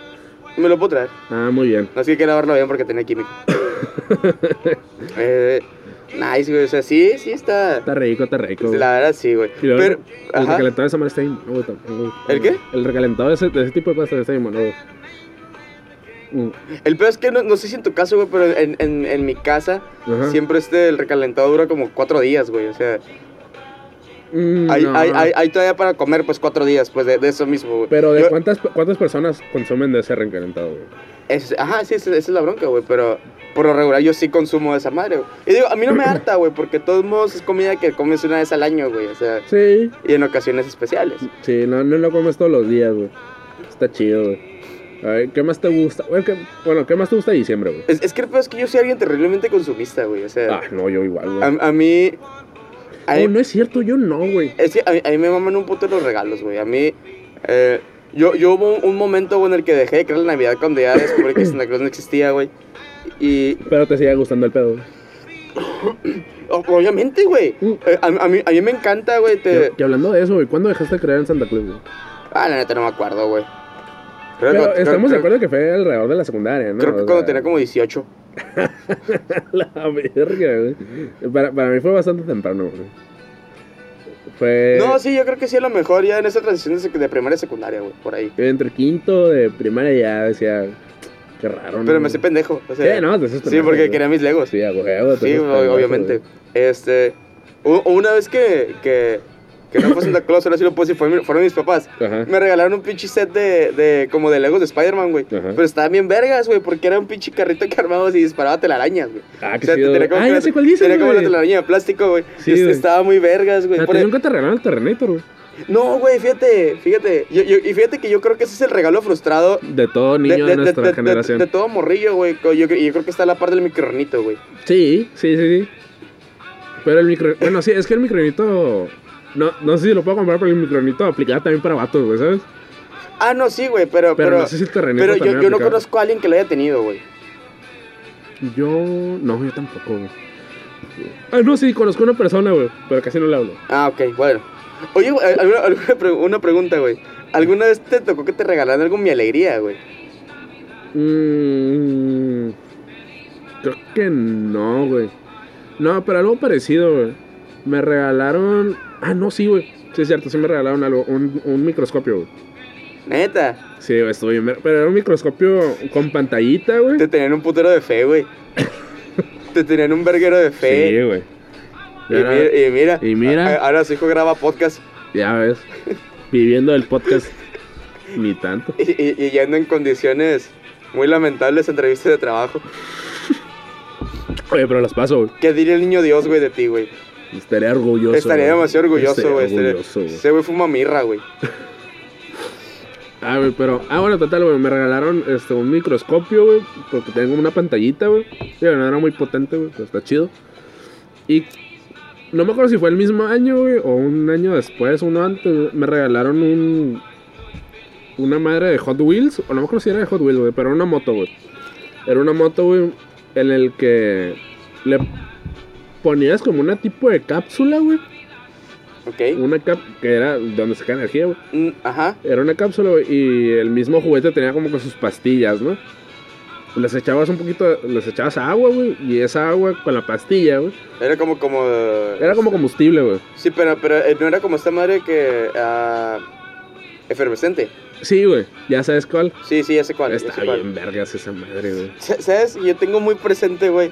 [SPEAKER 3] Me lo puedo traer.
[SPEAKER 4] Ah, muy bien.
[SPEAKER 3] Es que hay que lavarlo bien porque tenía químico. eh, nice, güey. O sea, sí, sí está.
[SPEAKER 4] Está rico, está rico. güey.
[SPEAKER 3] La verdad, sí, güey.
[SPEAKER 4] Y luego,
[SPEAKER 3] Pero,
[SPEAKER 4] el
[SPEAKER 3] ajá.
[SPEAKER 4] recalentado de esa madre está.
[SPEAKER 3] ¿El qué?
[SPEAKER 4] El recalentado de ese, de ese tipo de cosas está mano, güey. Mm,
[SPEAKER 3] El peor es que no, no sé si en tu caso, güey, pero en, en, en mi casa
[SPEAKER 4] Ajá.
[SPEAKER 3] siempre este, el recalentado dura como cuatro días, güey. O sea,
[SPEAKER 4] Mm,
[SPEAKER 3] hay,
[SPEAKER 4] no.
[SPEAKER 3] hay, hay, hay todavía para comer, pues cuatro días, pues de, de eso mismo, güey.
[SPEAKER 4] Pero ¿de
[SPEAKER 3] Yo-
[SPEAKER 4] cuántas, cuántas personas consumen de ese recalentado, güey?
[SPEAKER 3] es- ajá, sí, esa, es la bronca, güey. Pero por lo regular yo sí consumo esa madre, güey. Y digo, a mí no me harta, güey, porque de todos modos es comida que comes una vez al año, güey. O sea,
[SPEAKER 4] Sí,
[SPEAKER 3] y en ocasiones especiales.
[SPEAKER 4] sí, no, no lo comes todos los días, güey. Está chido, güey. A ver, ¿qué más te gusta? Bueno, ¿qué, bueno, ¿qué más te gusta de diciembre, güey?
[SPEAKER 3] Es, es que el peor es que yo soy alguien terriblemente consumista, güey. O sea,
[SPEAKER 4] Ah, no, yo igual, güey.
[SPEAKER 3] a, a mí. Mí-
[SPEAKER 4] Oh, no es cierto, yo no, güey.
[SPEAKER 3] Es que a mí, a mí me maman un puto los regalos, güey. A mí, eh, yo, yo hubo un, momento güey, en el que dejé de creer en la Navidad cuando ya descubrí que Santa Claus no existía, güey. Y
[SPEAKER 4] Pero te sigue gustando el pedo. güey.
[SPEAKER 3] Obviamente, güey.
[SPEAKER 4] Mm.
[SPEAKER 3] Eh, a, a mí, a mí me encanta, güey. te-
[SPEAKER 4] que hablando de eso, güey, ¿cuándo dejaste de creer en Santa Claus, güey?
[SPEAKER 3] Ah, la neta no me acuerdo, güey. Creo
[SPEAKER 4] Pero
[SPEAKER 3] que-
[SPEAKER 4] estamos de acuerdo que fue alrededor de la secundaria, ¿no?
[SPEAKER 3] Creo que
[SPEAKER 4] O
[SPEAKER 3] cuando
[SPEAKER 4] sea,
[SPEAKER 3] tenía como 18.
[SPEAKER 4] La verga, güey. Para, para mí fue bastante temprano, güey. Fue
[SPEAKER 3] No, sí, yo creo que sí a lo mejor ya en esa transición de, primaria a secundaria, güey, por ahí.
[SPEAKER 4] entre quinto de primaria ya decía, qué raro, ¿no?
[SPEAKER 3] Pero me hacé pendejo. O sea,
[SPEAKER 4] Sí, no, te haces
[SPEAKER 3] Sí,
[SPEAKER 4] pendejo,
[SPEAKER 3] porque
[SPEAKER 4] güey.
[SPEAKER 3] quería mis legos.
[SPEAKER 4] Sí, a huevo,
[SPEAKER 3] Sí,
[SPEAKER 4] pendejo,
[SPEAKER 3] obviamente.
[SPEAKER 4] güey.
[SPEAKER 3] Este. Una vez que, que, que no fue Santa Claus, ahora sí lo puedo decir, fueron, fueron mis papás.
[SPEAKER 4] Ajá.
[SPEAKER 3] Me regalaron un pinche set de, de como de Legos de Spider-Man, güey.
[SPEAKER 4] Ajá.
[SPEAKER 3] Pero estaban bien vergas, güey, porque era un pinche carrito que armabas y disparaba telarañas, güey.
[SPEAKER 4] Ah, qué chido,
[SPEAKER 3] tenía como
[SPEAKER 4] Ah,
[SPEAKER 3] que
[SPEAKER 4] ya
[SPEAKER 3] la-
[SPEAKER 4] sé cuál dices,
[SPEAKER 3] Tenía como la
[SPEAKER 4] güey.
[SPEAKER 3] telaraña de plástico, güey.
[SPEAKER 4] Sí,
[SPEAKER 3] Este,
[SPEAKER 4] güey.
[SPEAKER 3] Estaba muy vergas, güey.
[SPEAKER 4] ¿A
[SPEAKER 3] Por
[SPEAKER 4] ti
[SPEAKER 3] e-
[SPEAKER 4] nunca te regalaron el Terrenator, güey?
[SPEAKER 3] No, güey, fíjate, fíjate. Yo, yo- y fíjate que yo creo que ese es el regalo frustrado
[SPEAKER 4] De todo niño de, nuestra generación.
[SPEAKER 3] de todo morrillo, güey. co- Yo, yo creo que está a la par del micronito, güey.
[SPEAKER 4] Sí, sí, sí, sí. Pero el micro... Bueno, sí, es que el micronito... No, no sé si lo puedo comprar, pero el micronito aplicaba también para vatos, güey, ¿sabes?
[SPEAKER 3] Ah, no, sí, güey, pero.
[SPEAKER 4] Pero,
[SPEAKER 3] Pero,
[SPEAKER 4] no sé si el
[SPEAKER 3] pero yo, yo no conozco a alguien que lo haya tenido, güey.
[SPEAKER 4] Yo... No, yo tampoco, güey. Ah, no, sí, conozco a una persona, güey, pero casi no le hablo.
[SPEAKER 3] Ah, ok, bueno. Oye, güey, alguna, alguna pre- una pregunta, güey. ¿Alguna vez te tocó que te regalaran algo mi alegría, güey?
[SPEAKER 4] Mm, creo que no, güey. No, pero algo parecido, güey. Me regalaron... Ah, no, sí, güey. Sí, es cierto, sí me regalaron algo. Un, un microscopio, güey.
[SPEAKER 3] Neta.
[SPEAKER 4] Sí, güey, estuvo bien. Pero era un microscopio con pantallita, güey.
[SPEAKER 3] Te tenían un putero de fe, güey. te tenían un verguero de fe.
[SPEAKER 4] Sí, güey.
[SPEAKER 3] y, mira, y mira.
[SPEAKER 4] y mira.
[SPEAKER 3] a- ahora su hijo graba podcast
[SPEAKER 4] Ya ves. Viviendo el podcast. Ni tanto.
[SPEAKER 3] y, y, y yendo en condiciones muy lamentables entrevistas de trabajo.
[SPEAKER 4] Oye, pero las paso, güey.
[SPEAKER 3] ¿Qué diría el niño Dios, güey, de ti, güey?
[SPEAKER 4] Estaría orgulloso.
[SPEAKER 3] Estaría demasiado orgulloso, güey. Ese güey fuma mirra, güey.
[SPEAKER 4] Ah, güey, pero. Ah, bueno, total, güey. Me regalaron este, un microscopio, güey. Porque tengo una pantallita, güey. No era muy potente, güey. Pero está chido. Y. No me acuerdo si fue el mismo año, güey. O un año después, uno antes. Me regalaron un. Una madre de Hot Wheels. O no me acuerdo si era de Hot Wheels, güey. Pero era una moto, güey. Era una moto, güey. En el que. Le ponías como una tipo de cápsula, güey.
[SPEAKER 3] ¿Ok?
[SPEAKER 4] Una cap que era donde se cae energía, güey.
[SPEAKER 3] Mm, ajá.
[SPEAKER 4] Era una cápsula güey, y el mismo juguete tenía como que sus pastillas, ¿no? Les echabas un poquito, les echabas agua, güey, y esa agua con la pastilla, güey,
[SPEAKER 3] Era como, como...
[SPEAKER 4] era como combustible, güey.
[SPEAKER 3] Sí, pero, pero eh, no era como esta madre que... ah, efervescente.
[SPEAKER 4] Sí, güey, ya sabes cuál.
[SPEAKER 3] Sí, sí, ya sé cuál.
[SPEAKER 4] Está
[SPEAKER 3] sé cuál.
[SPEAKER 4] bien vergas esa madre, güey.
[SPEAKER 3] Sa- ¿Sabes? Yo tengo muy presente, güey,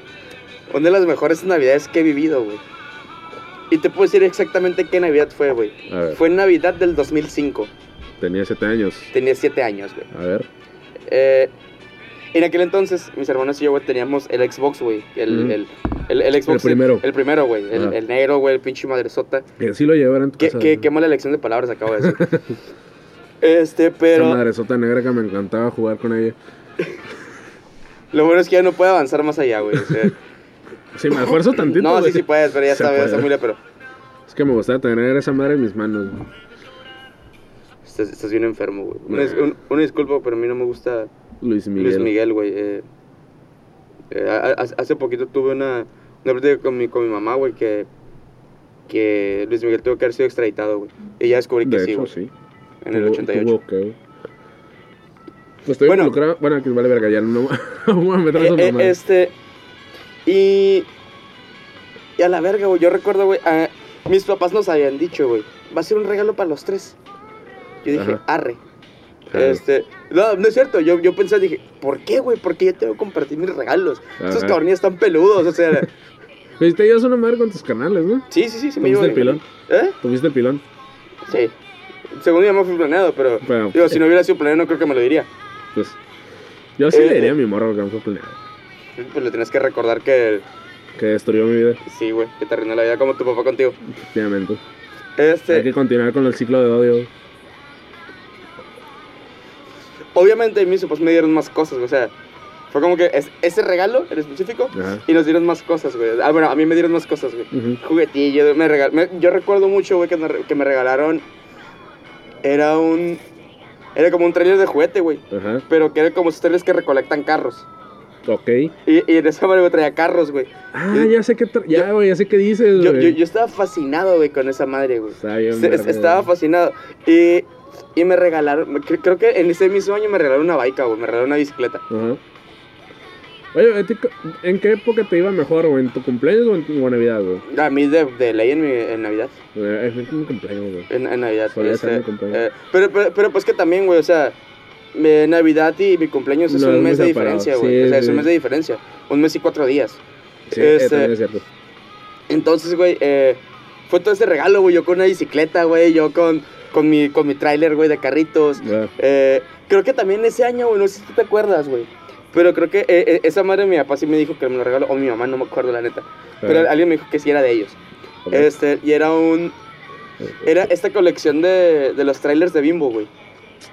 [SPEAKER 3] una de las mejores navidades que he vivido, güey. Y te puedo decir exactamente qué Navidad fue, güey. Fue Navidad del 2005.
[SPEAKER 4] tenía siete años.
[SPEAKER 3] Tenía 7 años, güey.
[SPEAKER 4] A ver,
[SPEAKER 3] Eh, en aquel entonces, mis hermanos y yo, güey, teníamos el Xbox, güey. El,
[SPEAKER 4] Ujú.
[SPEAKER 3] el, el, el Xbox.
[SPEAKER 4] El primero.
[SPEAKER 3] El, primero, güey. El,
[SPEAKER 4] Ajá.
[SPEAKER 3] el negro, güey, el pinche madresota.
[SPEAKER 4] que sí lo llevaron
[SPEAKER 3] Qué, qué, qué mala elección de palabras acabo de decir. este,
[SPEAKER 4] Esa
[SPEAKER 3] pero
[SPEAKER 4] madresota negra que me encantaba jugar con ella.
[SPEAKER 3] lo bueno es que ya no puede avanzar más allá, güey. o sea,
[SPEAKER 4] Sí, me esfuerzo tantito,
[SPEAKER 3] no,
[SPEAKER 4] güey.
[SPEAKER 3] sí, sí puedes, pero ya está, ya está
[SPEAKER 4] puede.
[SPEAKER 3] muy pero
[SPEAKER 4] Es que me gustaba tener esa madre en mis manos, güey.
[SPEAKER 3] estás, estás bien enfermo, güey. Una,
[SPEAKER 4] Nah.
[SPEAKER 3] un- una disculpa, pero a mí no me gusta
[SPEAKER 4] Luis Miguel.
[SPEAKER 3] Luis Miguel, güey. eh, eh, a- a- hace poquito tuve una, una plática con mi, con mi mamá, güey, que, que Luis Miguel tuvo que haber sido extraditado, güey. Y ya descubrí que
[SPEAKER 4] De
[SPEAKER 3] sí,
[SPEAKER 4] hecho,
[SPEAKER 3] güey.
[SPEAKER 4] sí.
[SPEAKER 3] En el
[SPEAKER 4] Tuvo-
[SPEAKER 3] 88.
[SPEAKER 4] tuvo. Pues estoy
[SPEAKER 3] Bueno.
[SPEAKER 4] involucrado. Bueno, que vale verga, ya no voy a meter
[SPEAKER 3] Eh, eh, este. Y. Y a la verga, güey. Yo recuerdo, güey. mis papás nos habían dicho, güey. Va a ser un regalo para los tres. Yo dije,
[SPEAKER 4] Ajá.
[SPEAKER 3] arre.
[SPEAKER 4] Claro.
[SPEAKER 3] Este. No, no es cierto. Yo, yo pensé, dije, ¿por qué, güey? Porque ya tengo que compartir mis regalos. Esos
[SPEAKER 4] Ajá.
[SPEAKER 3] cabrones están peludos, o sea.
[SPEAKER 4] Pues te llevas una madre con tus canales, ¿no?
[SPEAKER 3] sí, sí, sí, sí me
[SPEAKER 4] ¿Tuviste
[SPEAKER 3] llevo
[SPEAKER 4] el pilón?
[SPEAKER 3] ¿Eh?
[SPEAKER 4] Tuviste el pilón.
[SPEAKER 3] Sí. Según yo no fue planeado, pero.
[SPEAKER 4] Pero-
[SPEAKER 3] Digo, si no hubiera sido planeado, no creo que me lo diría.
[SPEAKER 4] Pues. Yo sí
[SPEAKER 3] Eh,
[SPEAKER 4] le diría a mi morro que no fue planeado.
[SPEAKER 3] Pues le tienes que recordar que.
[SPEAKER 4] Que destruyó mi vida,
[SPEAKER 3] Sí, güey, que te arruinó la vida como tu papá contigo.
[SPEAKER 4] efectivamente.
[SPEAKER 3] Este.
[SPEAKER 4] Hay que continuar con el ciclo de odio.
[SPEAKER 3] Obviamente mis papás me dieron más cosas, güey, o sea, fue como que es- ese regalo en específico
[SPEAKER 4] Ajá.
[SPEAKER 3] y nos dieron más cosas, güey. Ah, bueno, a mí me dieron más cosas, güey.
[SPEAKER 4] Ujú.
[SPEAKER 3] Juguetillo, me regal- me- yo recuerdo mucho, güey, que, me re- que me regalaron era un era como un trailer de juguete, güey, pero que era como esos trailers que recolectan carros.
[SPEAKER 4] Ok.
[SPEAKER 3] Y, y en esa madre, güey, traía carros, güey.
[SPEAKER 4] Ah, ya sé qué, ya, güey, ya sé qué dices,
[SPEAKER 3] Yo,
[SPEAKER 4] güey.
[SPEAKER 3] yo, yo estaba fascinado, güey, con esa madre, güey.
[SPEAKER 4] Está bien,
[SPEAKER 3] Se-
[SPEAKER 4] verga,
[SPEAKER 3] estaba
[SPEAKER 4] güey.
[SPEAKER 3] fascinado. Y, y me regalaron, cre- creo que en ese mismo año me regalaron una baica, güey. Me regalaron una bicicleta.
[SPEAKER 4] Ajá. Oye, ¿a ti co- ¿en qué época te iba mejor, güey? ¿En tu cumpleaños o en tu o en Navidad, güey?
[SPEAKER 3] A mí de, de ley en, mi, en Navidad.
[SPEAKER 4] Eh, Es mi cumpleaños, güey.
[SPEAKER 3] En, en Navidad.
[SPEAKER 4] Solía ser
[SPEAKER 3] este,
[SPEAKER 4] mi cumpleaños.
[SPEAKER 3] eh, pero, pero, pero pues que también, güey, o sea, eh, Navidad y mi cumpleaños es
[SPEAKER 4] No,
[SPEAKER 3] un mes de diferencia, güey.
[SPEAKER 4] Sí,
[SPEAKER 3] o sea, es un mes de diferencia. Un mes y cuatro días.
[SPEAKER 4] Sí,
[SPEAKER 3] Este-
[SPEAKER 4] es cierto.
[SPEAKER 3] Entonces, güey, eh, fue todo ese regalo, güey. Yo con una bicicleta, güey. Yo con, con mi, con mi tráiler, güey, de carritos.
[SPEAKER 4] Ah,
[SPEAKER 3] Eh, creo que también ese año, güey, no sé si tú te acuerdas, güey. Pero creo que eh, eh, esa madre de mi papá sí me dijo que me lo regaló. O mi mamá, no me acuerdo, la neta. Pero
[SPEAKER 4] ah,
[SPEAKER 3] alguien me dijo que sí era de ellos. Este, y era un. Era esta colección de, de los trailers de Bimbo, güey.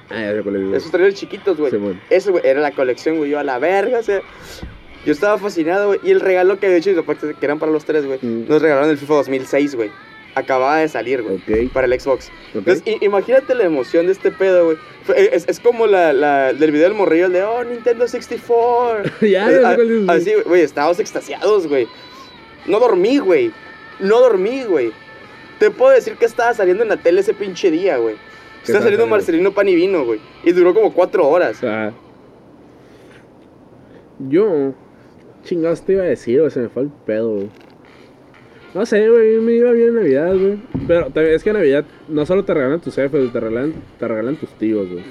[SPEAKER 4] Ah, ya.
[SPEAKER 3] Esos trailers chiquitos, güey.
[SPEAKER 4] Simón.
[SPEAKER 3] Eso, güey, era la colección, güey. Yo a la verga, o sea. Yo estaba fascinado, güey. Y el regalo que había hecho mis papás, que eran para los tres, güey,
[SPEAKER 4] Mm.
[SPEAKER 3] nos regalaron el FIFA 2006, güey. Acababa de salir, güey. Para el Xbox. Entonces, imagínate la emoción de este pedo, güey. Fue- Es, es como la, la del video del morrillo, el de, oh, Nintendo 64.
[SPEAKER 4] Ya,
[SPEAKER 3] Ah. Así, güey, estábamos extasiados, güey. No dormí, güey. No dormí, güey. Te puedo decir que estaba saliendo en la tele ese pinche día, güey.
[SPEAKER 4] ¿Qué
[SPEAKER 3] Estaba
[SPEAKER 4] estaba
[SPEAKER 3] saliendo? Marcelino Pan y Vino, güey. Y duró como cuatro horas.
[SPEAKER 4] Ah. Yo, chingados te iba a decir, güey, se me fue el pedo, güey. No sé, güey, me iba bien en Navidad, güey. Pero también es que en Navidad no solo te regalan tus jefes, te regalan, te regalan tus tíos, güey.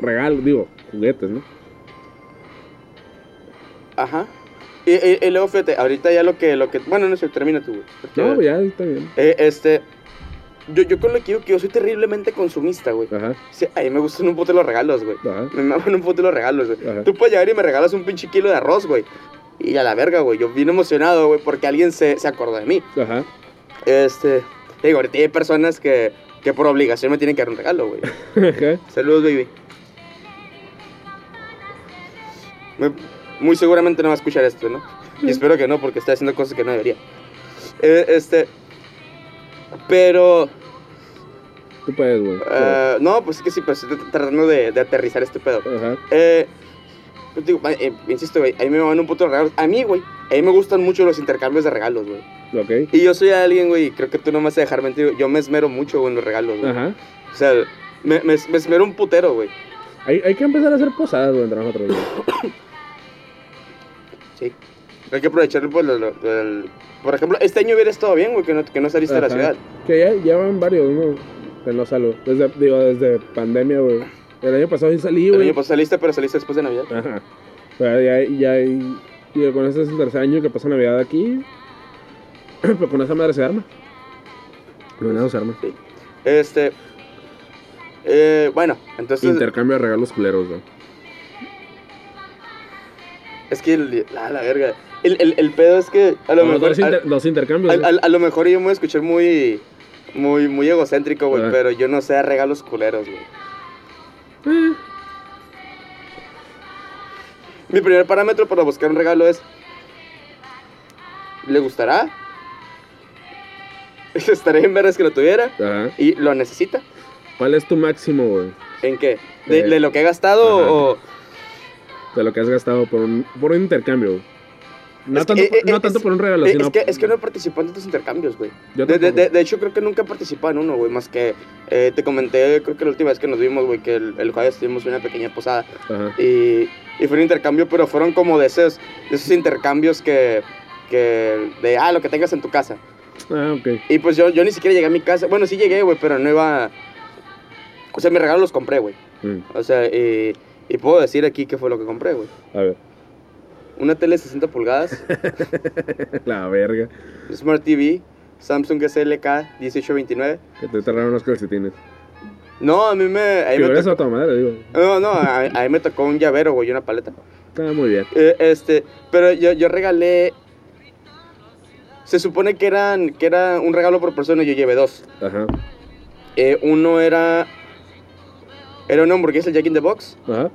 [SPEAKER 4] Regalo, digo, juguetes, ¿no?
[SPEAKER 3] Ajá. Y, y- y luego, fíjate, ahorita ya lo que, lo que... Bueno, no sé, termina tú, güey.
[SPEAKER 4] No, ya está bien.
[SPEAKER 3] eh, este... Yo, yo con lo que digo que yo soy terriblemente consumista, güey.
[SPEAKER 4] Ajá,
[SPEAKER 3] Sí, a mí me gustan un puto los regalos, güey.
[SPEAKER 4] ajá.
[SPEAKER 3] Me maman un puto los regalos, güey.
[SPEAKER 4] Ajá.
[SPEAKER 3] Tú puedes llegar y me regalas un pinche kilo de arroz, güey. Y a la verga, güey. Yo vine emocionado, güey, porque alguien se, se acordó de mí.
[SPEAKER 4] Ajá.
[SPEAKER 3] Este. Digo, ahorita hay personas que, que por obligación me tienen que dar un regalo, güey.
[SPEAKER 4] Ajá.
[SPEAKER 3] Saludos, baby. Me- muy seguramente no va a escuchar esto, ¿no? Y espero que no, porque está haciendo cosas que no debería. Eh, este. Pero.
[SPEAKER 4] Güey.
[SPEAKER 3] eh, no, pues es que sí, pues estoy tratando de, de aterrizar este pedo.
[SPEAKER 4] Ajá.
[SPEAKER 3] Eh, pues digo, eh, insisto, güey, a mí me van un puto de regalos. A mí, güey, a mí me gustan mucho los intercambios de regalos, güey.
[SPEAKER 4] Ok.
[SPEAKER 3] Y yo soy alguien, güey, creo que tú no me vas a dejar mentir, yo me esmero mucho, güey, en los regalos, güey.
[SPEAKER 4] Ajá.
[SPEAKER 3] O sea, me, me, me esmero un putero, güey.
[SPEAKER 4] Hay, hay que empezar a hacer posadas, güey, entre nosotros, güey.
[SPEAKER 3] Sí. Hay que aprovechar, pues, lo- el- Por ejemplo, este año hubiera estado bien, güey, que no, que no saliste de la
[SPEAKER 4] Ajá.
[SPEAKER 3] ciudad.
[SPEAKER 4] Que ya, ya van varios, ¿no? No salgo. Desde, digo, desde pandemia, güey. El año pasado sí salí,
[SPEAKER 3] El
[SPEAKER 4] güey.
[SPEAKER 3] año pasado saliste, pero saliste después de Navidad.
[SPEAKER 4] Ajá. Pero ya, ya. Digo, con este es el tercer año que pasa Navidad aquí. Pero con esa madre se arma. Con eso se arma.
[SPEAKER 3] Sí. Este... Eh, bueno, entonces...
[SPEAKER 4] Intercambio de regalos culeros, güey.
[SPEAKER 3] Es que... el- la, la verga. El, el, el pedo es que a lo
[SPEAKER 4] Los,
[SPEAKER 3] mejor...
[SPEAKER 4] los intercambios.
[SPEAKER 3] A- a lo mejor yo me voy a escuchar muy, muy, muy egocéntrico, güey, pero yo no sé de regalos culeros, güey.
[SPEAKER 4] Eh,
[SPEAKER 3] Mi primer parámetro para buscar un regalo es, ¿le gustará? Estaría en veras que lo tuviera
[SPEAKER 4] Ajá.
[SPEAKER 3] y lo necesita.
[SPEAKER 4] ¿Cuál es tu máximo, güey?
[SPEAKER 3] ¿En qué? ¿De,
[SPEAKER 4] Eh,
[SPEAKER 3] de lo que he gastado
[SPEAKER 4] ajá.
[SPEAKER 3] o...?
[SPEAKER 4] De lo que has gastado por un, por un intercambio, güey. No,
[SPEAKER 3] Es que,
[SPEAKER 4] tanto,
[SPEAKER 3] eh,
[SPEAKER 4] no
[SPEAKER 3] eh,
[SPEAKER 4] tanto
[SPEAKER 3] es-
[SPEAKER 4] por un regalo,
[SPEAKER 3] Eh,
[SPEAKER 4] sino.
[SPEAKER 3] es, que, es que no he participado en tantos intercambios, güey. De, de- de- de hecho, creo que nunca he participado en uno, güey. Más que eh, te comenté, creo que la última vez que nos vimos, güey, que el, el jueves tuvimos una pequeña posada.
[SPEAKER 4] Ajá.
[SPEAKER 3] Y, y fue un intercambio, pero fueron como de esos, de esos intercambios que, que. de, ah, lo que tengas en tu casa.
[SPEAKER 4] Ah, ok.
[SPEAKER 3] Y pues yo, yo ni siquiera llegué a mi casa. Bueno, sí llegué, güey, pero no iba. O sea, mis regalos los compré, güey.
[SPEAKER 4] Mm,
[SPEAKER 3] O sea, y, y puedo decir aquí qué fue lo que compré, güey.
[SPEAKER 4] A ver.
[SPEAKER 3] Una tele de 60 pulgadas,
[SPEAKER 4] La verga.
[SPEAKER 3] Smart TV, Samsung SLK 1829.
[SPEAKER 4] Que te trajeron unos calcetines.
[SPEAKER 3] No, a mí me. A mí me tocó,
[SPEAKER 4] a tu madre, digo.
[SPEAKER 3] no, no, a, a mí me tocó un llavero, güey, una paleta.
[SPEAKER 4] Está muy bien.
[SPEAKER 3] Eh, este, pero yo, yo regalé. Se supone que eran que era un regalo por persona y yo llevé dos.
[SPEAKER 4] Ajá.
[SPEAKER 3] Eh, uno era. Era una hamburguesa Jack in the Box
[SPEAKER 4] Ajá.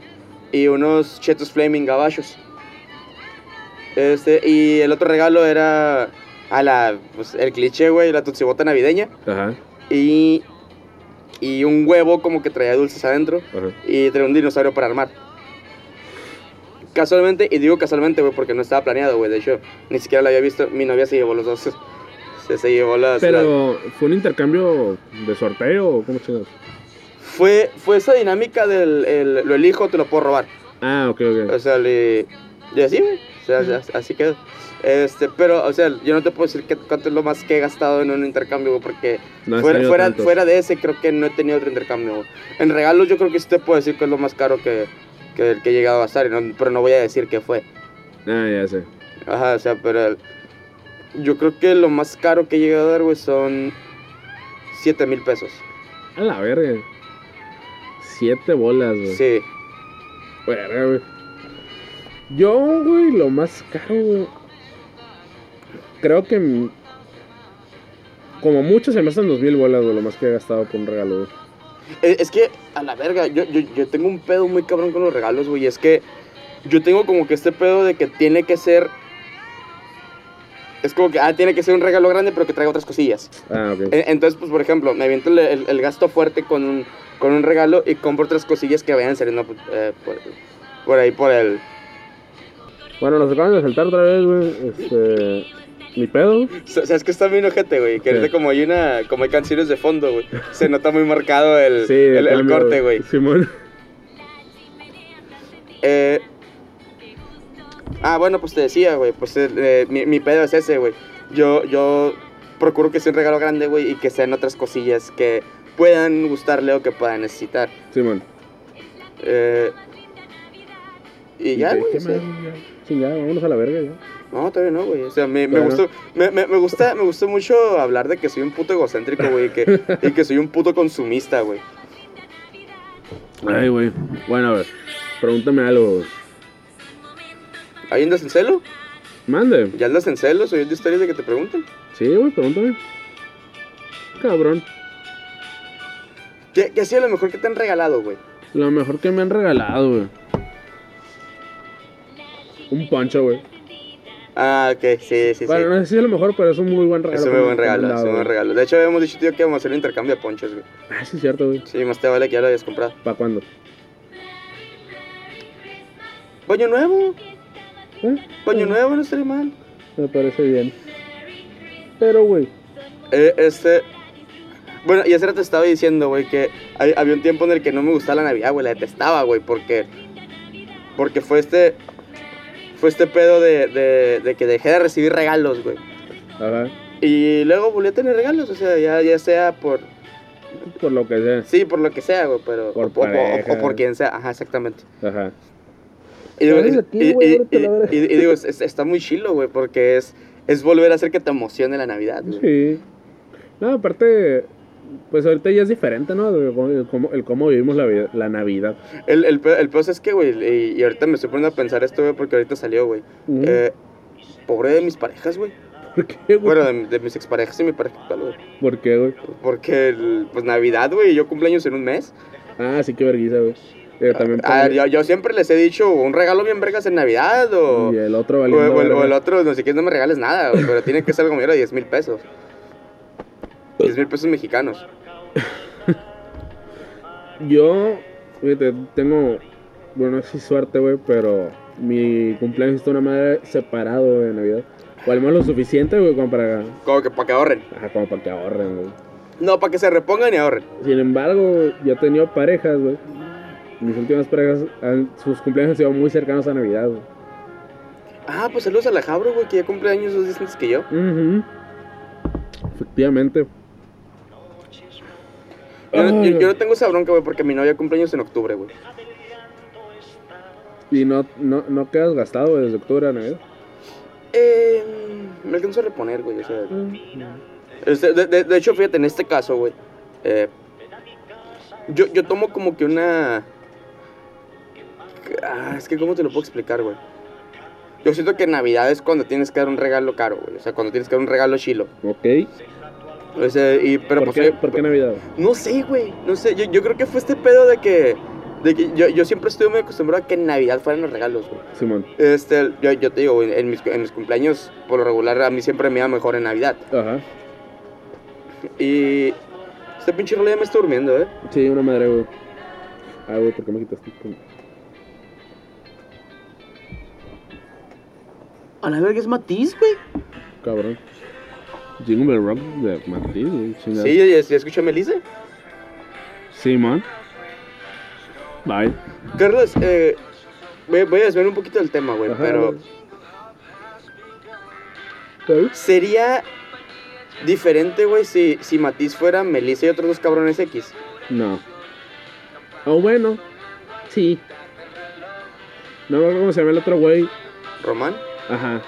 [SPEAKER 3] y unos chetos flaming gabachos. Este, y el otro regalo era. A la. Pues el cliché, güey, la tutsibota navideña.
[SPEAKER 4] Ajá.
[SPEAKER 3] Y. Y un huevo como que traía dulces adentro.
[SPEAKER 4] Ajá.
[SPEAKER 3] Y traía un dinosaurio para armar. casualmente, y digo casualmente, güey, porque no estaba planeado, güey. De hecho, ni siquiera lo había visto. Mi novia se llevó los dos. Se, se llevó las. las-
[SPEAKER 4] Pero, ¿fue un intercambio de sorteo o cómo chingados?
[SPEAKER 3] Fue, fue esa dinámica del el- lo elijo, te lo puedo robar.
[SPEAKER 4] Ah, ok, ok.
[SPEAKER 3] O sea, le. Y así, güey. O sea, así quedó. Este, pero, o sea, yo no te puedo decir qué, cuánto es lo más que he gastado en un intercambio, porque
[SPEAKER 4] No
[SPEAKER 3] fuera, fuera, fuera de ese creo que no he tenido otro intercambio. En regalos yo creo que sí te puedo decir que es lo más caro que, que, el que he llegado a gastar, no- pero no voy a decir qué fue.
[SPEAKER 4] Ah, ya sé.
[SPEAKER 3] Ajá, o sea, pero el- yo creo que lo más caro que he llegado a dar, güey, son 7 mil pesos.
[SPEAKER 4] A la verga. Siete bolas, güey.
[SPEAKER 3] Sí.
[SPEAKER 4] Verga, güey. Yo, güey, lo más caro, güey. Creo que. Como mucho se me hacen dos mil bolas, güey, lo más que he gastado por un regalo, güey.
[SPEAKER 3] Eh, Es que, a la verga, yo, yo, yo tengo un pedo muy cabrón con los regalos, güey. Es que yo tengo como que este pedo de que tiene que ser. Es como que, ah, tiene que ser un regalo grande, pero que traiga otras cosillas.
[SPEAKER 4] Ah, ok.
[SPEAKER 3] Entonces, pues, por ejemplo, me aviento el, el- el gasto fuerte con un, con un regalo y compro otras cosillas que vayan saliendo pues, eh, por, por ahí, por el.
[SPEAKER 4] Bueno, nos acaban de saltar otra vez, güey. Este. Mi pedo.
[SPEAKER 3] O sea, es que está bien ojete, güey. Que
[SPEAKER 4] Sí.
[SPEAKER 3] como hay una. Como hay canciones de fondo, güey. Se nota muy marcado el,
[SPEAKER 4] Sí,
[SPEAKER 3] el, el
[SPEAKER 4] cambio,
[SPEAKER 3] corte, güey.
[SPEAKER 4] Simón.
[SPEAKER 3] Eh, ah, bueno, pues te decía, güey, pues eh, mi, mi pedo es ese, güey. Yo, yo procuro que sea un regalo grande, güey, y que sean otras cosillas que puedan gustarle o que puedan necesitar.
[SPEAKER 4] Simón.
[SPEAKER 3] Eh, y ya,
[SPEAKER 4] ¿Y
[SPEAKER 3] güey.
[SPEAKER 4] Sí, ya, vámonos a la verga, ya.
[SPEAKER 3] no, todavía no, güey. O sea, me, me gustó, me, me, me gusta, me gustó mucho hablar de que soy un puto egocéntrico, güey, y que, y que soy un puto consumista, güey.
[SPEAKER 4] Ay, güey. Bueno, a ver. Pregúntame algo. güey.
[SPEAKER 3] ¿Ahí andas en celo?
[SPEAKER 4] Mande.
[SPEAKER 3] ¿Ya andas en celo? ¿Soy de historias de que te pregunten?
[SPEAKER 4] Sí, güey, pregúntame. Cabrón.
[SPEAKER 3] ¿Qué, qué ha sido lo mejor que te han regalado, güey?
[SPEAKER 4] Lo mejor que me han regalado, güey. Un poncho, güey.
[SPEAKER 3] Ah, ok, sí, sí,
[SPEAKER 4] Bueno,
[SPEAKER 3] sí.
[SPEAKER 4] no sé si es lo mejor, pero es un muy buen regalo.
[SPEAKER 3] Es un muy buen regalo, es un buen regalo. De hecho, habíamos dicho, tío, que íbamos a hacer un intercambio de ponchos, güey.
[SPEAKER 4] Ah, sí, es cierto, güey.
[SPEAKER 3] Sí, más te vale que ya lo hayas comprado.
[SPEAKER 4] ¿Para cuándo?
[SPEAKER 3] Baño nuevo,
[SPEAKER 4] ¿Eh?
[SPEAKER 3] baño
[SPEAKER 4] Sí,
[SPEAKER 3] nuevo, no estaría mal.
[SPEAKER 4] Me parece bien. Pero, güey.
[SPEAKER 3] Eh, este. Bueno, y hace rato estaba diciendo, güey, que hay- había un tiempo en el que no me gustaba la Navidad, güey, la detestaba, güey, porque. Porque fue este. Fue este pedo de, de, de que dejé de recibir regalos, güey.
[SPEAKER 4] Ajá.
[SPEAKER 3] Y luego volví a tener regalos, o sea, ya, ya sea por.
[SPEAKER 4] Por lo que sea.
[SPEAKER 3] Sí, por lo que sea, güey, pero.
[SPEAKER 4] Por
[SPEAKER 3] o, o- o-
[SPEAKER 4] pareja.
[SPEAKER 3] o por quien sea, ajá, exactamente.
[SPEAKER 4] Ajá.
[SPEAKER 3] Y digo, está muy chilo, güey, porque es, es volver a hacer que te emocione la Navidad, güey.
[SPEAKER 4] Sí. No, aparte, pues ahorita ya es diferente, ¿no? El cómo, el cómo- vivimos la, vida- la Navidad.
[SPEAKER 3] El, el, el peor es que, güey, y, y ahorita me estoy poniendo a pensar esto, güey, porque ahorita salió, güey.
[SPEAKER 4] Ujú.
[SPEAKER 3] Eh, pobre de mis parejas, güey.
[SPEAKER 4] ¿Por qué, güey?
[SPEAKER 3] Bueno, de, de mis exparejas y mi pareja actual, güey.
[SPEAKER 4] ¿Por qué, güey?
[SPEAKER 3] Porque, el- pues, Navidad, güey, yo cumpleaños en un mes.
[SPEAKER 4] Ah, sí, qué vergüenza, güey. Eh, también
[SPEAKER 3] Ah, yo, yo siempre les he dicho, un regalo bien vergas en Navidad, o...
[SPEAKER 4] Y el otro
[SPEAKER 3] O,
[SPEAKER 4] valiendo
[SPEAKER 3] o el, o
[SPEAKER 4] verga.
[SPEAKER 3] el otro, no sé qué, no me regales nada, pero tiene que ser algo mayor de 10 mil pesos. 10 mil pesos mexicanos.
[SPEAKER 4] Yo, fíjate, tengo, bueno, si suerte, güey, pero mi cumpleaños está una madre separado de Navidad. O al menos lo suficiente, güey, como para,
[SPEAKER 3] Como que para que ahorren.
[SPEAKER 4] ajá, como para que ahorren, güey.
[SPEAKER 3] No, para que se repongan y ahorren.
[SPEAKER 4] Sin embargo, yo he tenido parejas, güey. Mis últimas parejas, sus cumpleaños han sido muy cercanos a Navidad, güey.
[SPEAKER 3] Ah, pues saludos a la Jabro, güey, que ya cumple años dos días antes que yo.
[SPEAKER 4] Ujú. Efectivamente.
[SPEAKER 3] Yo, no-
[SPEAKER 4] Ay,
[SPEAKER 3] yo- yo no tengo esa bronca, güey, porque mi novia cumple años en octubre, güey.
[SPEAKER 4] Y no, no, no quedas gastado güey, desde octubre a Navidad.
[SPEAKER 3] Eh, me alcanzo a reponer, güey, o sea... Este, de, de- de hecho, fíjate, en este caso, güey, eh, yo, yo tomo como que una... Ah, es que, ¿cómo te lo puedo explicar, güey? Yo siento que Navidad es cuando tienes que dar un regalo caro, güey. O sea, cuando tienes que dar un regalo chilo.
[SPEAKER 4] Ok.
[SPEAKER 3] O sea, y, pero
[SPEAKER 4] ¿Por,
[SPEAKER 3] pues,
[SPEAKER 4] qué, ¿Por qué Navidad?
[SPEAKER 3] No sé, güey. No sé. Yo, yo creo que fue este pedo de que. De que yo, yo siempre estuve muy acostumbrado a que en Navidad fueran los regalos, güey.
[SPEAKER 4] Simón.
[SPEAKER 3] Este, yo, yo te digo, güey, en mis, en mis cumpleaños, por lo regular, a mí siempre me iba mejor en Navidad.
[SPEAKER 4] Ajá.
[SPEAKER 3] Y. Este pinche rollo ya me está durmiendo, ¿eh?
[SPEAKER 4] Sí, una madre, güey. Ah, güey, ¿por qué me quitaste?
[SPEAKER 3] A la verga es Matiz, güey.
[SPEAKER 4] Cabrón. Jingle Bell Rock de Matiz, güey.
[SPEAKER 3] Sí, ya, ya escuché a Melissa.
[SPEAKER 4] Simón. Bye.
[SPEAKER 3] Carlos, eh, voy, voy a desviar un poquito del tema, güey, pero.
[SPEAKER 4] ¿Sabes?
[SPEAKER 3] sería diferente, güey, si, si Matiz fuera Melissa y otros dos cabrones X.
[SPEAKER 4] No. O bueno. Sí. No me acuerdo cómo se llama el otro güey.
[SPEAKER 3] Román.
[SPEAKER 4] Ajá.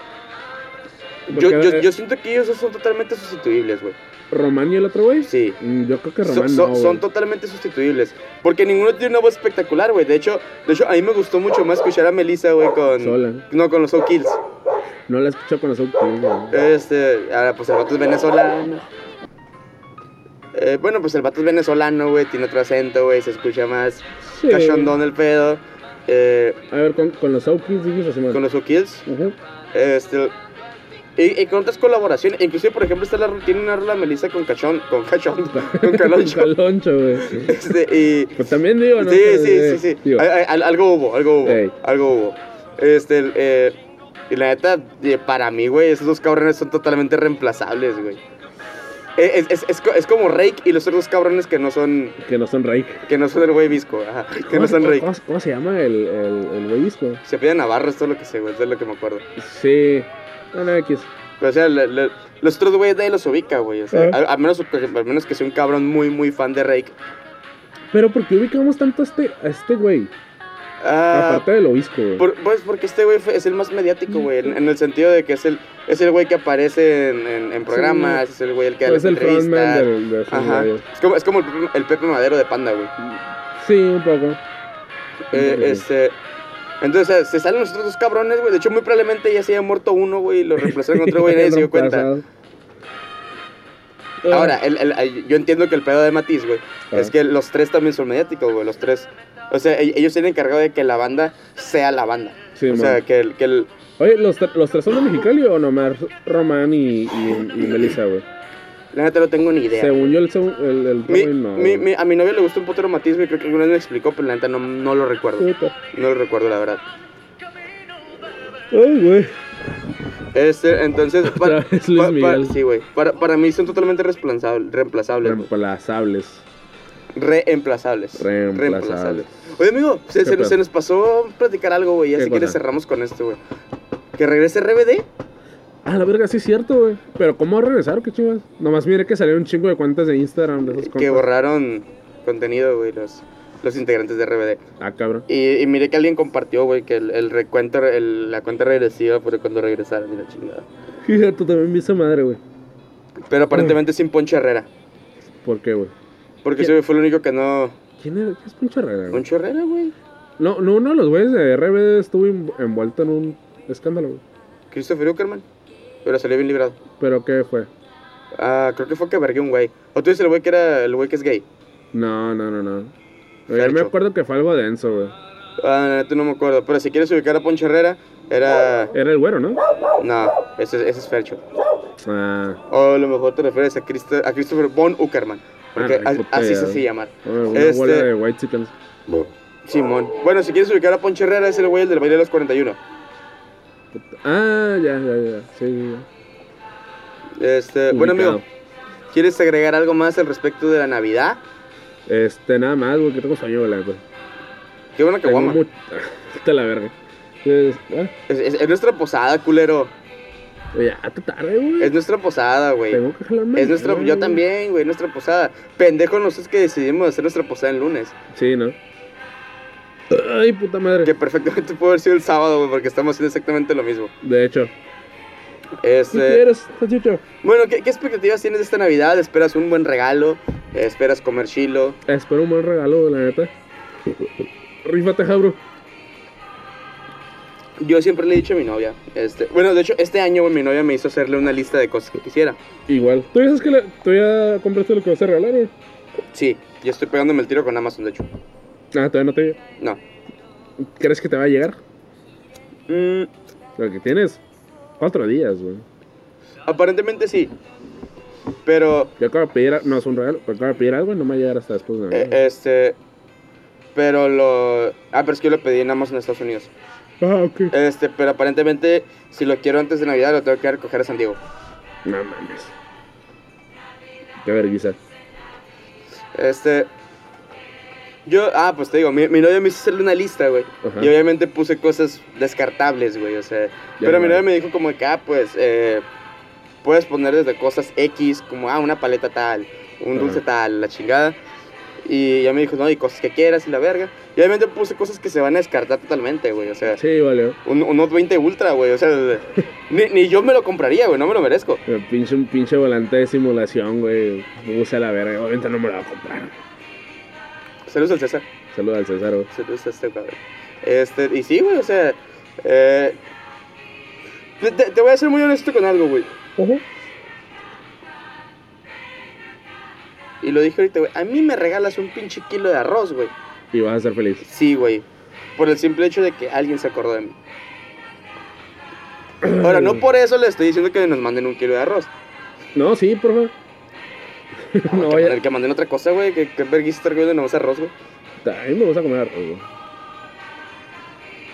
[SPEAKER 3] Yo, yo, yo siento que ellos dos son totalmente sustituibles, güey.
[SPEAKER 4] ¿Román y el otro güey?
[SPEAKER 3] Sí.
[SPEAKER 4] Mm, Yo creo que
[SPEAKER 3] So-
[SPEAKER 4] Román
[SPEAKER 3] so-
[SPEAKER 4] no, güey.
[SPEAKER 3] son totalmente sustituibles. Porque ninguno tiene una voz espectacular, güey. De hecho, de hecho, a mí me gustó mucho más escuchar a Melissa, güey, con.
[SPEAKER 4] Sola.
[SPEAKER 3] No, con los Soul Kills.
[SPEAKER 4] No la escucho con los Outkill, güey.
[SPEAKER 3] Este, ahora pues el vato es venezolano. Eh, bueno, pues el vato es venezolano, güey, tiene otro acento, güey, se escucha más
[SPEAKER 4] Sí.
[SPEAKER 3] cachondón el pedo. Eh,
[SPEAKER 4] A ver, con, con los Outkill dijiste, Simón.
[SPEAKER 3] con los Soul Kills.
[SPEAKER 4] Ajá.
[SPEAKER 3] Este, y, y con otras colaboraciones. Inclusive, por ejemplo, está la, tiene una rola Melissa con cachón, con cachón, con caloncho.
[SPEAKER 4] Caloncho, güey.
[SPEAKER 3] Este, y,
[SPEAKER 4] Pues también digo, ¿no?
[SPEAKER 3] sí, sí, sí, sí. Al- algo hubo, algo hubo,
[SPEAKER 4] Ey.
[SPEAKER 3] algo hubo. Este, eh, y la neta, para mí, güey, esos dos cabrones son totalmente reemplazables, güey. Eh, Es, es, es, co- es como Rake y los otros dos cabrones que no son,
[SPEAKER 4] Que no son Rake.
[SPEAKER 3] que no son el güey visco, ajá, que
[SPEAKER 4] ¿Cómo
[SPEAKER 3] no son Rake.
[SPEAKER 4] ¿Cómo, cómo se llama el, el, el güey disco?
[SPEAKER 3] Se pide Navarro, es todo lo que sé, güey, es de lo que me acuerdo.
[SPEAKER 4] Sí. Bueno, X.
[SPEAKER 3] Pero, o sea, le- le- los otros güeyes nadie los ubica, güey. O sea,
[SPEAKER 4] Ah.
[SPEAKER 3] a, a menos, a menos que sea un cabrón muy, muy fan de Rake.
[SPEAKER 4] Pero ¿por qué ubicamos tanto a este, a este güey?
[SPEAKER 3] Ah,
[SPEAKER 4] Aparte del obisco, güey.
[SPEAKER 3] por- pues porque este güey es el más mediático, güey. En, en el sentido de que es el, es el güey que aparece en, en- en programas, es el güey el que da
[SPEAKER 4] Pues
[SPEAKER 3] entrevistas.
[SPEAKER 4] del, de esos
[SPEAKER 3] Ajá. Es como, es como el, Pepe- el Pepe Madero de Panda, güey.
[SPEAKER 4] Sí, un poco.
[SPEAKER 3] Eh, este. Entonces, o sea, se salen los otros dos cabrones, güey. De hecho, muy probablemente ya se haya muerto uno, güey, y lo reemplazaron con otro güey y nadie se dio cuenta. Ahora, el- el- yo entiendo que el pedo de Matiz, güey,
[SPEAKER 4] Ah.
[SPEAKER 3] es que los tres también son mediáticos, güey. Los tres. O sea, e- ellos se han encargado de que la banda sea la banda.
[SPEAKER 4] Sí,
[SPEAKER 3] o sea, que el, que el.
[SPEAKER 4] Oye, ¿los, ¿los tres son de Mexicali o nomás Román y, y, y Melissa, güey?
[SPEAKER 3] La neta no tengo ni idea.
[SPEAKER 4] Según yo, el, el, el
[SPEAKER 3] Mi,
[SPEAKER 4] güey, no.
[SPEAKER 3] mi-
[SPEAKER 4] güey.
[SPEAKER 3] mi- a mi novia le gustó un potero güey. Creo que alguna vez me explicó, pero la neta no, no lo recuerdo.
[SPEAKER 4] Puta.
[SPEAKER 3] No lo recuerdo, la verdad.
[SPEAKER 4] Ay, güey.
[SPEAKER 3] Este, entonces.
[SPEAKER 4] Luis
[SPEAKER 3] pa- sí, güey. Para, para mí son totalmente reemplazables. Reemplazables.
[SPEAKER 4] Reemplazables.
[SPEAKER 3] Reemplazables.
[SPEAKER 4] Reemplazables.
[SPEAKER 3] Oye, amigo, se, nos pasó platicar algo, güey. Ya
[SPEAKER 4] ¿Qué
[SPEAKER 3] si quieres
[SPEAKER 4] cosa?
[SPEAKER 3] cerramos con esto, güey. Que regrese RBD.
[SPEAKER 4] Ah, la verga, sí es cierto, güey. Pero ¿cómo regresaron? ¿Qué chingas? Nomás mire que salieron un chingo de cuentas de Instagram de esos
[SPEAKER 3] Que
[SPEAKER 4] compas.
[SPEAKER 3] borraron contenido, güey, los, los integrantes de RBD.
[SPEAKER 4] Ah, cabrón.
[SPEAKER 3] Y, y miré que alguien compartió, güey, que el, el recuento, el- la cuenta regresiva fue cuando regresaron y la chingada.
[SPEAKER 4] Fíjate, tú también vi esa madre, güey.
[SPEAKER 3] Pero aparentemente sin Poncho Herrera.
[SPEAKER 4] ¿Por qué, güey?
[SPEAKER 3] Porque ese güey fue el único que no.
[SPEAKER 4] ¿Quién era? ¿Qué es Poncho Herrera, güey?
[SPEAKER 3] Poncho Herrera, güey.
[SPEAKER 4] No, no, uno de los güeyes de RBD estuvo env- envuelto en un escándalo, güey.
[SPEAKER 3] Christopher Uckerman. Pero salió bien librado.
[SPEAKER 4] ¿Pero qué fue?
[SPEAKER 3] Ah, creo que fue que vergué un güey. O tú dices el güey que era el güey que es gay.
[SPEAKER 4] No, no, no, no. Yo me acuerdo que fue algo denso, güey.
[SPEAKER 3] Ah, no, tú no me acuerdo. Pero si quieres ubicar a Poncho Herrera, era.
[SPEAKER 4] Era el güero, ¿no?
[SPEAKER 3] No, ese, ese es Fercho.
[SPEAKER 4] Ah,
[SPEAKER 3] O a lo mejor te refieres a, Christo- a Christopher Von Uckerman. Porque
[SPEAKER 4] Ah,
[SPEAKER 3] a- así
[SPEAKER 4] ya.
[SPEAKER 3] se hace llamar.
[SPEAKER 4] una
[SPEAKER 3] Este-
[SPEAKER 4] bola de white chickens.
[SPEAKER 3] Simón. Bueno, si quieres ubicar a Poncho Herrera, es el güey del baile de los 41.
[SPEAKER 4] Ah, ya, ya, ya. Sí,
[SPEAKER 3] Este, bueno, amigo, ¿quieres agregar algo más al respecto de la Navidad?
[SPEAKER 4] Este, nada más, güey, que tengo sueño, güey, la neta.
[SPEAKER 3] Qué buena que guama.
[SPEAKER 4] mucho... La verga. Es, ah,
[SPEAKER 3] Es, es- es nuestra posada, culero.
[SPEAKER 4] ya, te tarde, güey.
[SPEAKER 3] Es nuestra posada, güey.
[SPEAKER 4] Tengo que jalarme.
[SPEAKER 3] Es nuestra,
[SPEAKER 4] güey.
[SPEAKER 3] yo también, güey, nuestra posada. Pendejo nosotros que decidimos hacer nuestra posada el lunes.
[SPEAKER 4] Sí, ¿no? Ay, puta madre.
[SPEAKER 3] Que perfectamente puede haber sido el sábado, güey, porque estamos haciendo exactamente lo mismo.
[SPEAKER 4] De hecho. ¿Qué
[SPEAKER 3] Este,
[SPEAKER 4] quieres, Tachucho?
[SPEAKER 3] bueno, ¿qué, qué expectativas tienes de esta Navidad? ¿Esperas un buen regalo? ¿Esperas comer chilo?
[SPEAKER 4] Espero un buen regalo, la neta. Rífate, Jabro.
[SPEAKER 3] Yo siempre le he dicho a mi novia. Este, bueno, de hecho, este año mi novia me hizo hacerle una lista de cosas que quisiera.
[SPEAKER 4] Igual. ¿Tú dices que le- tú ya compraste lo que vas a regalar, güey?
[SPEAKER 3] Sí, yo estoy pegándome el tiro con Amazon, de hecho.
[SPEAKER 4] Ah, todavía no te
[SPEAKER 3] No.
[SPEAKER 4] ¿Crees que te va a llegar?
[SPEAKER 3] Mm,
[SPEAKER 4] Lo que tienes. Cuatro días, güey.
[SPEAKER 3] aparentemente sí. Pero,
[SPEAKER 4] Yo acabo de pedir, no es un regalo, pero acabo de pedir algo y no me va a llegar hasta después de
[SPEAKER 3] eh,
[SPEAKER 4] Navidad.
[SPEAKER 3] este. Pero lo. Ah, pero es que yo lo pedí en Amazon en Estados Unidos.
[SPEAKER 4] Ah, ok.
[SPEAKER 3] Este, pero aparentemente, si lo quiero antes de Navidad, lo tengo que recoger a San Diego.
[SPEAKER 4] No mames. Qué vergüenza.
[SPEAKER 3] Este. Yo, ah, pues te digo, mi, mi novia me hizo hacerle una lista, güey.
[SPEAKER 4] Ajá.
[SPEAKER 3] Y obviamente puse cosas descartables, güey, o sea. pero mi novia me dijo como que, ah, pues, eh, puedes poner desde cosas X, como, ah, una paleta tal, un
[SPEAKER 4] Ajá.
[SPEAKER 3] dulce tal, la chingada. Y ella me dijo, no, y cosas que quieras y la verga. Y obviamente puse cosas que se van a descartar totalmente, güey, o sea.
[SPEAKER 4] Sí, vale.
[SPEAKER 3] Un, un Note 20 Ultra, güey, o sea, ni, ni yo me lo compraría, güey, no me lo merezco.
[SPEAKER 4] El pinche, un pinche volante de simulación, güey. Usa la verga. Obviamente no me lo va a comprar.
[SPEAKER 3] Saludos al César.
[SPEAKER 4] Saluda al César, güey.
[SPEAKER 3] Saludos a este cabrón. Este, y sí, güey, o sea, eh, te, voy a ser muy honesto con algo, güey. Y lo dije ahorita, güey. A mí me regalas un pinche kilo de arroz, güey.
[SPEAKER 4] Y vas a ser feliz.
[SPEAKER 3] Sí, güey. Por el simple hecho de que alguien se acordó de mí. Ahora, no por eso le estoy diciendo que nos manden un kilo de arroz.
[SPEAKER 4] No, sí, por favor. no,
[SPEAKER 3] que,
[SPEAKER 4] vaya.
[SPEAKER 3] que manden otra cosa, güey. Que, que vergüenza estar comiendo nomás arroz, güey.
[SPEAKER 4] A mí me gusta comer arroz, güey.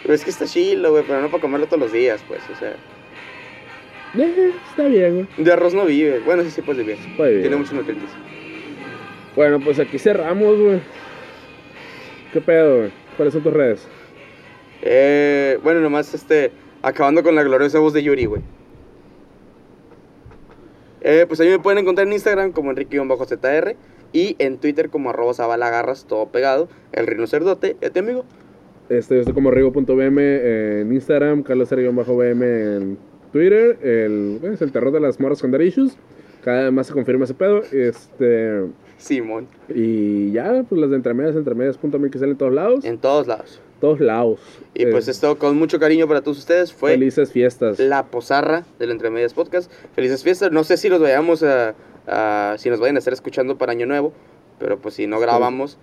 [SPEAKER 3] Pero es que está chilo, güey. Pero no para comerlo todos los días, pues. O sea,
[SPEAKER 4] Eh, está bien, güey.
[SPEAKER 3] de arroz no vive. Bueno, sí, sí puede vivir.
[SPEAKER 4] Puede vivir.
[SPEAKER 3] Tiene muchos nutrientes.
[SPEAKER 4] Bueno, pues aquí cerramos, güey. ¿Qué pedo, güey? ¿Cuáles son tus redes?
[SPEAKER 3] Eh, bueno, nomás este, acabando con la gloriosa voz de Yuri, güey. Eh, pues ahí me pueden encontrar en Instagram como Enrique-ZR y en Twitter como arroba zabalagarras, todo pegado, el rinocerdote, este amigo.
[SPEAKER 4] Este, yo estoy como rigo.bm en Instagram, carlos bm en Twitter. El, es el terror de las morras con issues. Cada vez más se confirma ese pedo. Este,
[SPEAKER 3] Simón,
[SPEAKER 4] y ya, pues las de entremedias, entremedias.mx en todos lados.
[SPEAKER 3] en todos lados.
[SPEAKER 4] Todos lados.
[SPEAKER 3] Y pues
[SPEAKER 4] Eh,
[SPEAKER 3] esto con mucho cariño para todos ustedes fue
[SPEAKER 4] Felices fiestas.
[SPEAKER 3] la posarra del Entre Medias Podcast. Felices fiestas, no sé si los vayamos a, a- si nos vayan a estar escuchando para Año Nuevo, pero pues si no grabamos,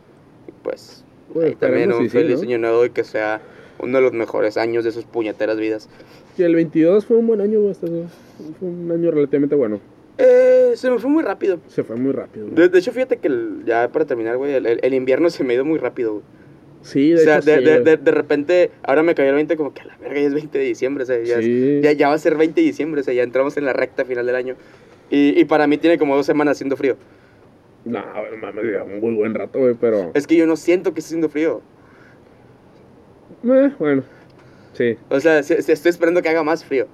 [SPEAKER 3] pues
[SPEAKER 4] Pues,
[SPEAKER 3] ahí también un
[SPEAKER 4] sí,
[SPEAKER 3] feliz
[SPEAKER 4] ¿no?
[SPEAKER 3] Año Nuevo y que sea uno de los mejores años de sus puñeteras vidas.
[SPEAKER 4] Y el 22 fue un buen año. Fue un año relativamente bueno.
[SPEAKER 3] Eh, se me fue muy rápido.
[SPEAKER 4] Se fue muy rápido.
[SPEAKER 3] De, de hecho, fíjate que el- ya para terminar, güey, el, el- invierno se me ido muy rápido, güey.
[SPEAKER 4] Sí,
[SPEAKER 3] O
[SPEAKER 4] de
[SPEAKER 3] sea,
[SPEAKER 4] hecho,
[SPEAKER 3] de,
[SPEAKER 4] sí,
[SPEAKER 3] de, de, de repente, ahora me cayó el 20 como que a la verga ya es 20 de diciembre, o sea, ya, es- ya, ya va a ser 20 de diciembre, o sea, ya entramos en la recta final del año. Y, y para mí tiene como dos semanas haciendo frío.
[SPEAKER 4] No, mames, ya un muy buen rato, güey, pero...
[SPEAKER 3] Es que yo no siento que esté haciendo frío.
[SPEAKER 4] Eh, bueno, sí.
[SPEAKER 3] O sea, se- se- estoy esperando que haga más frío.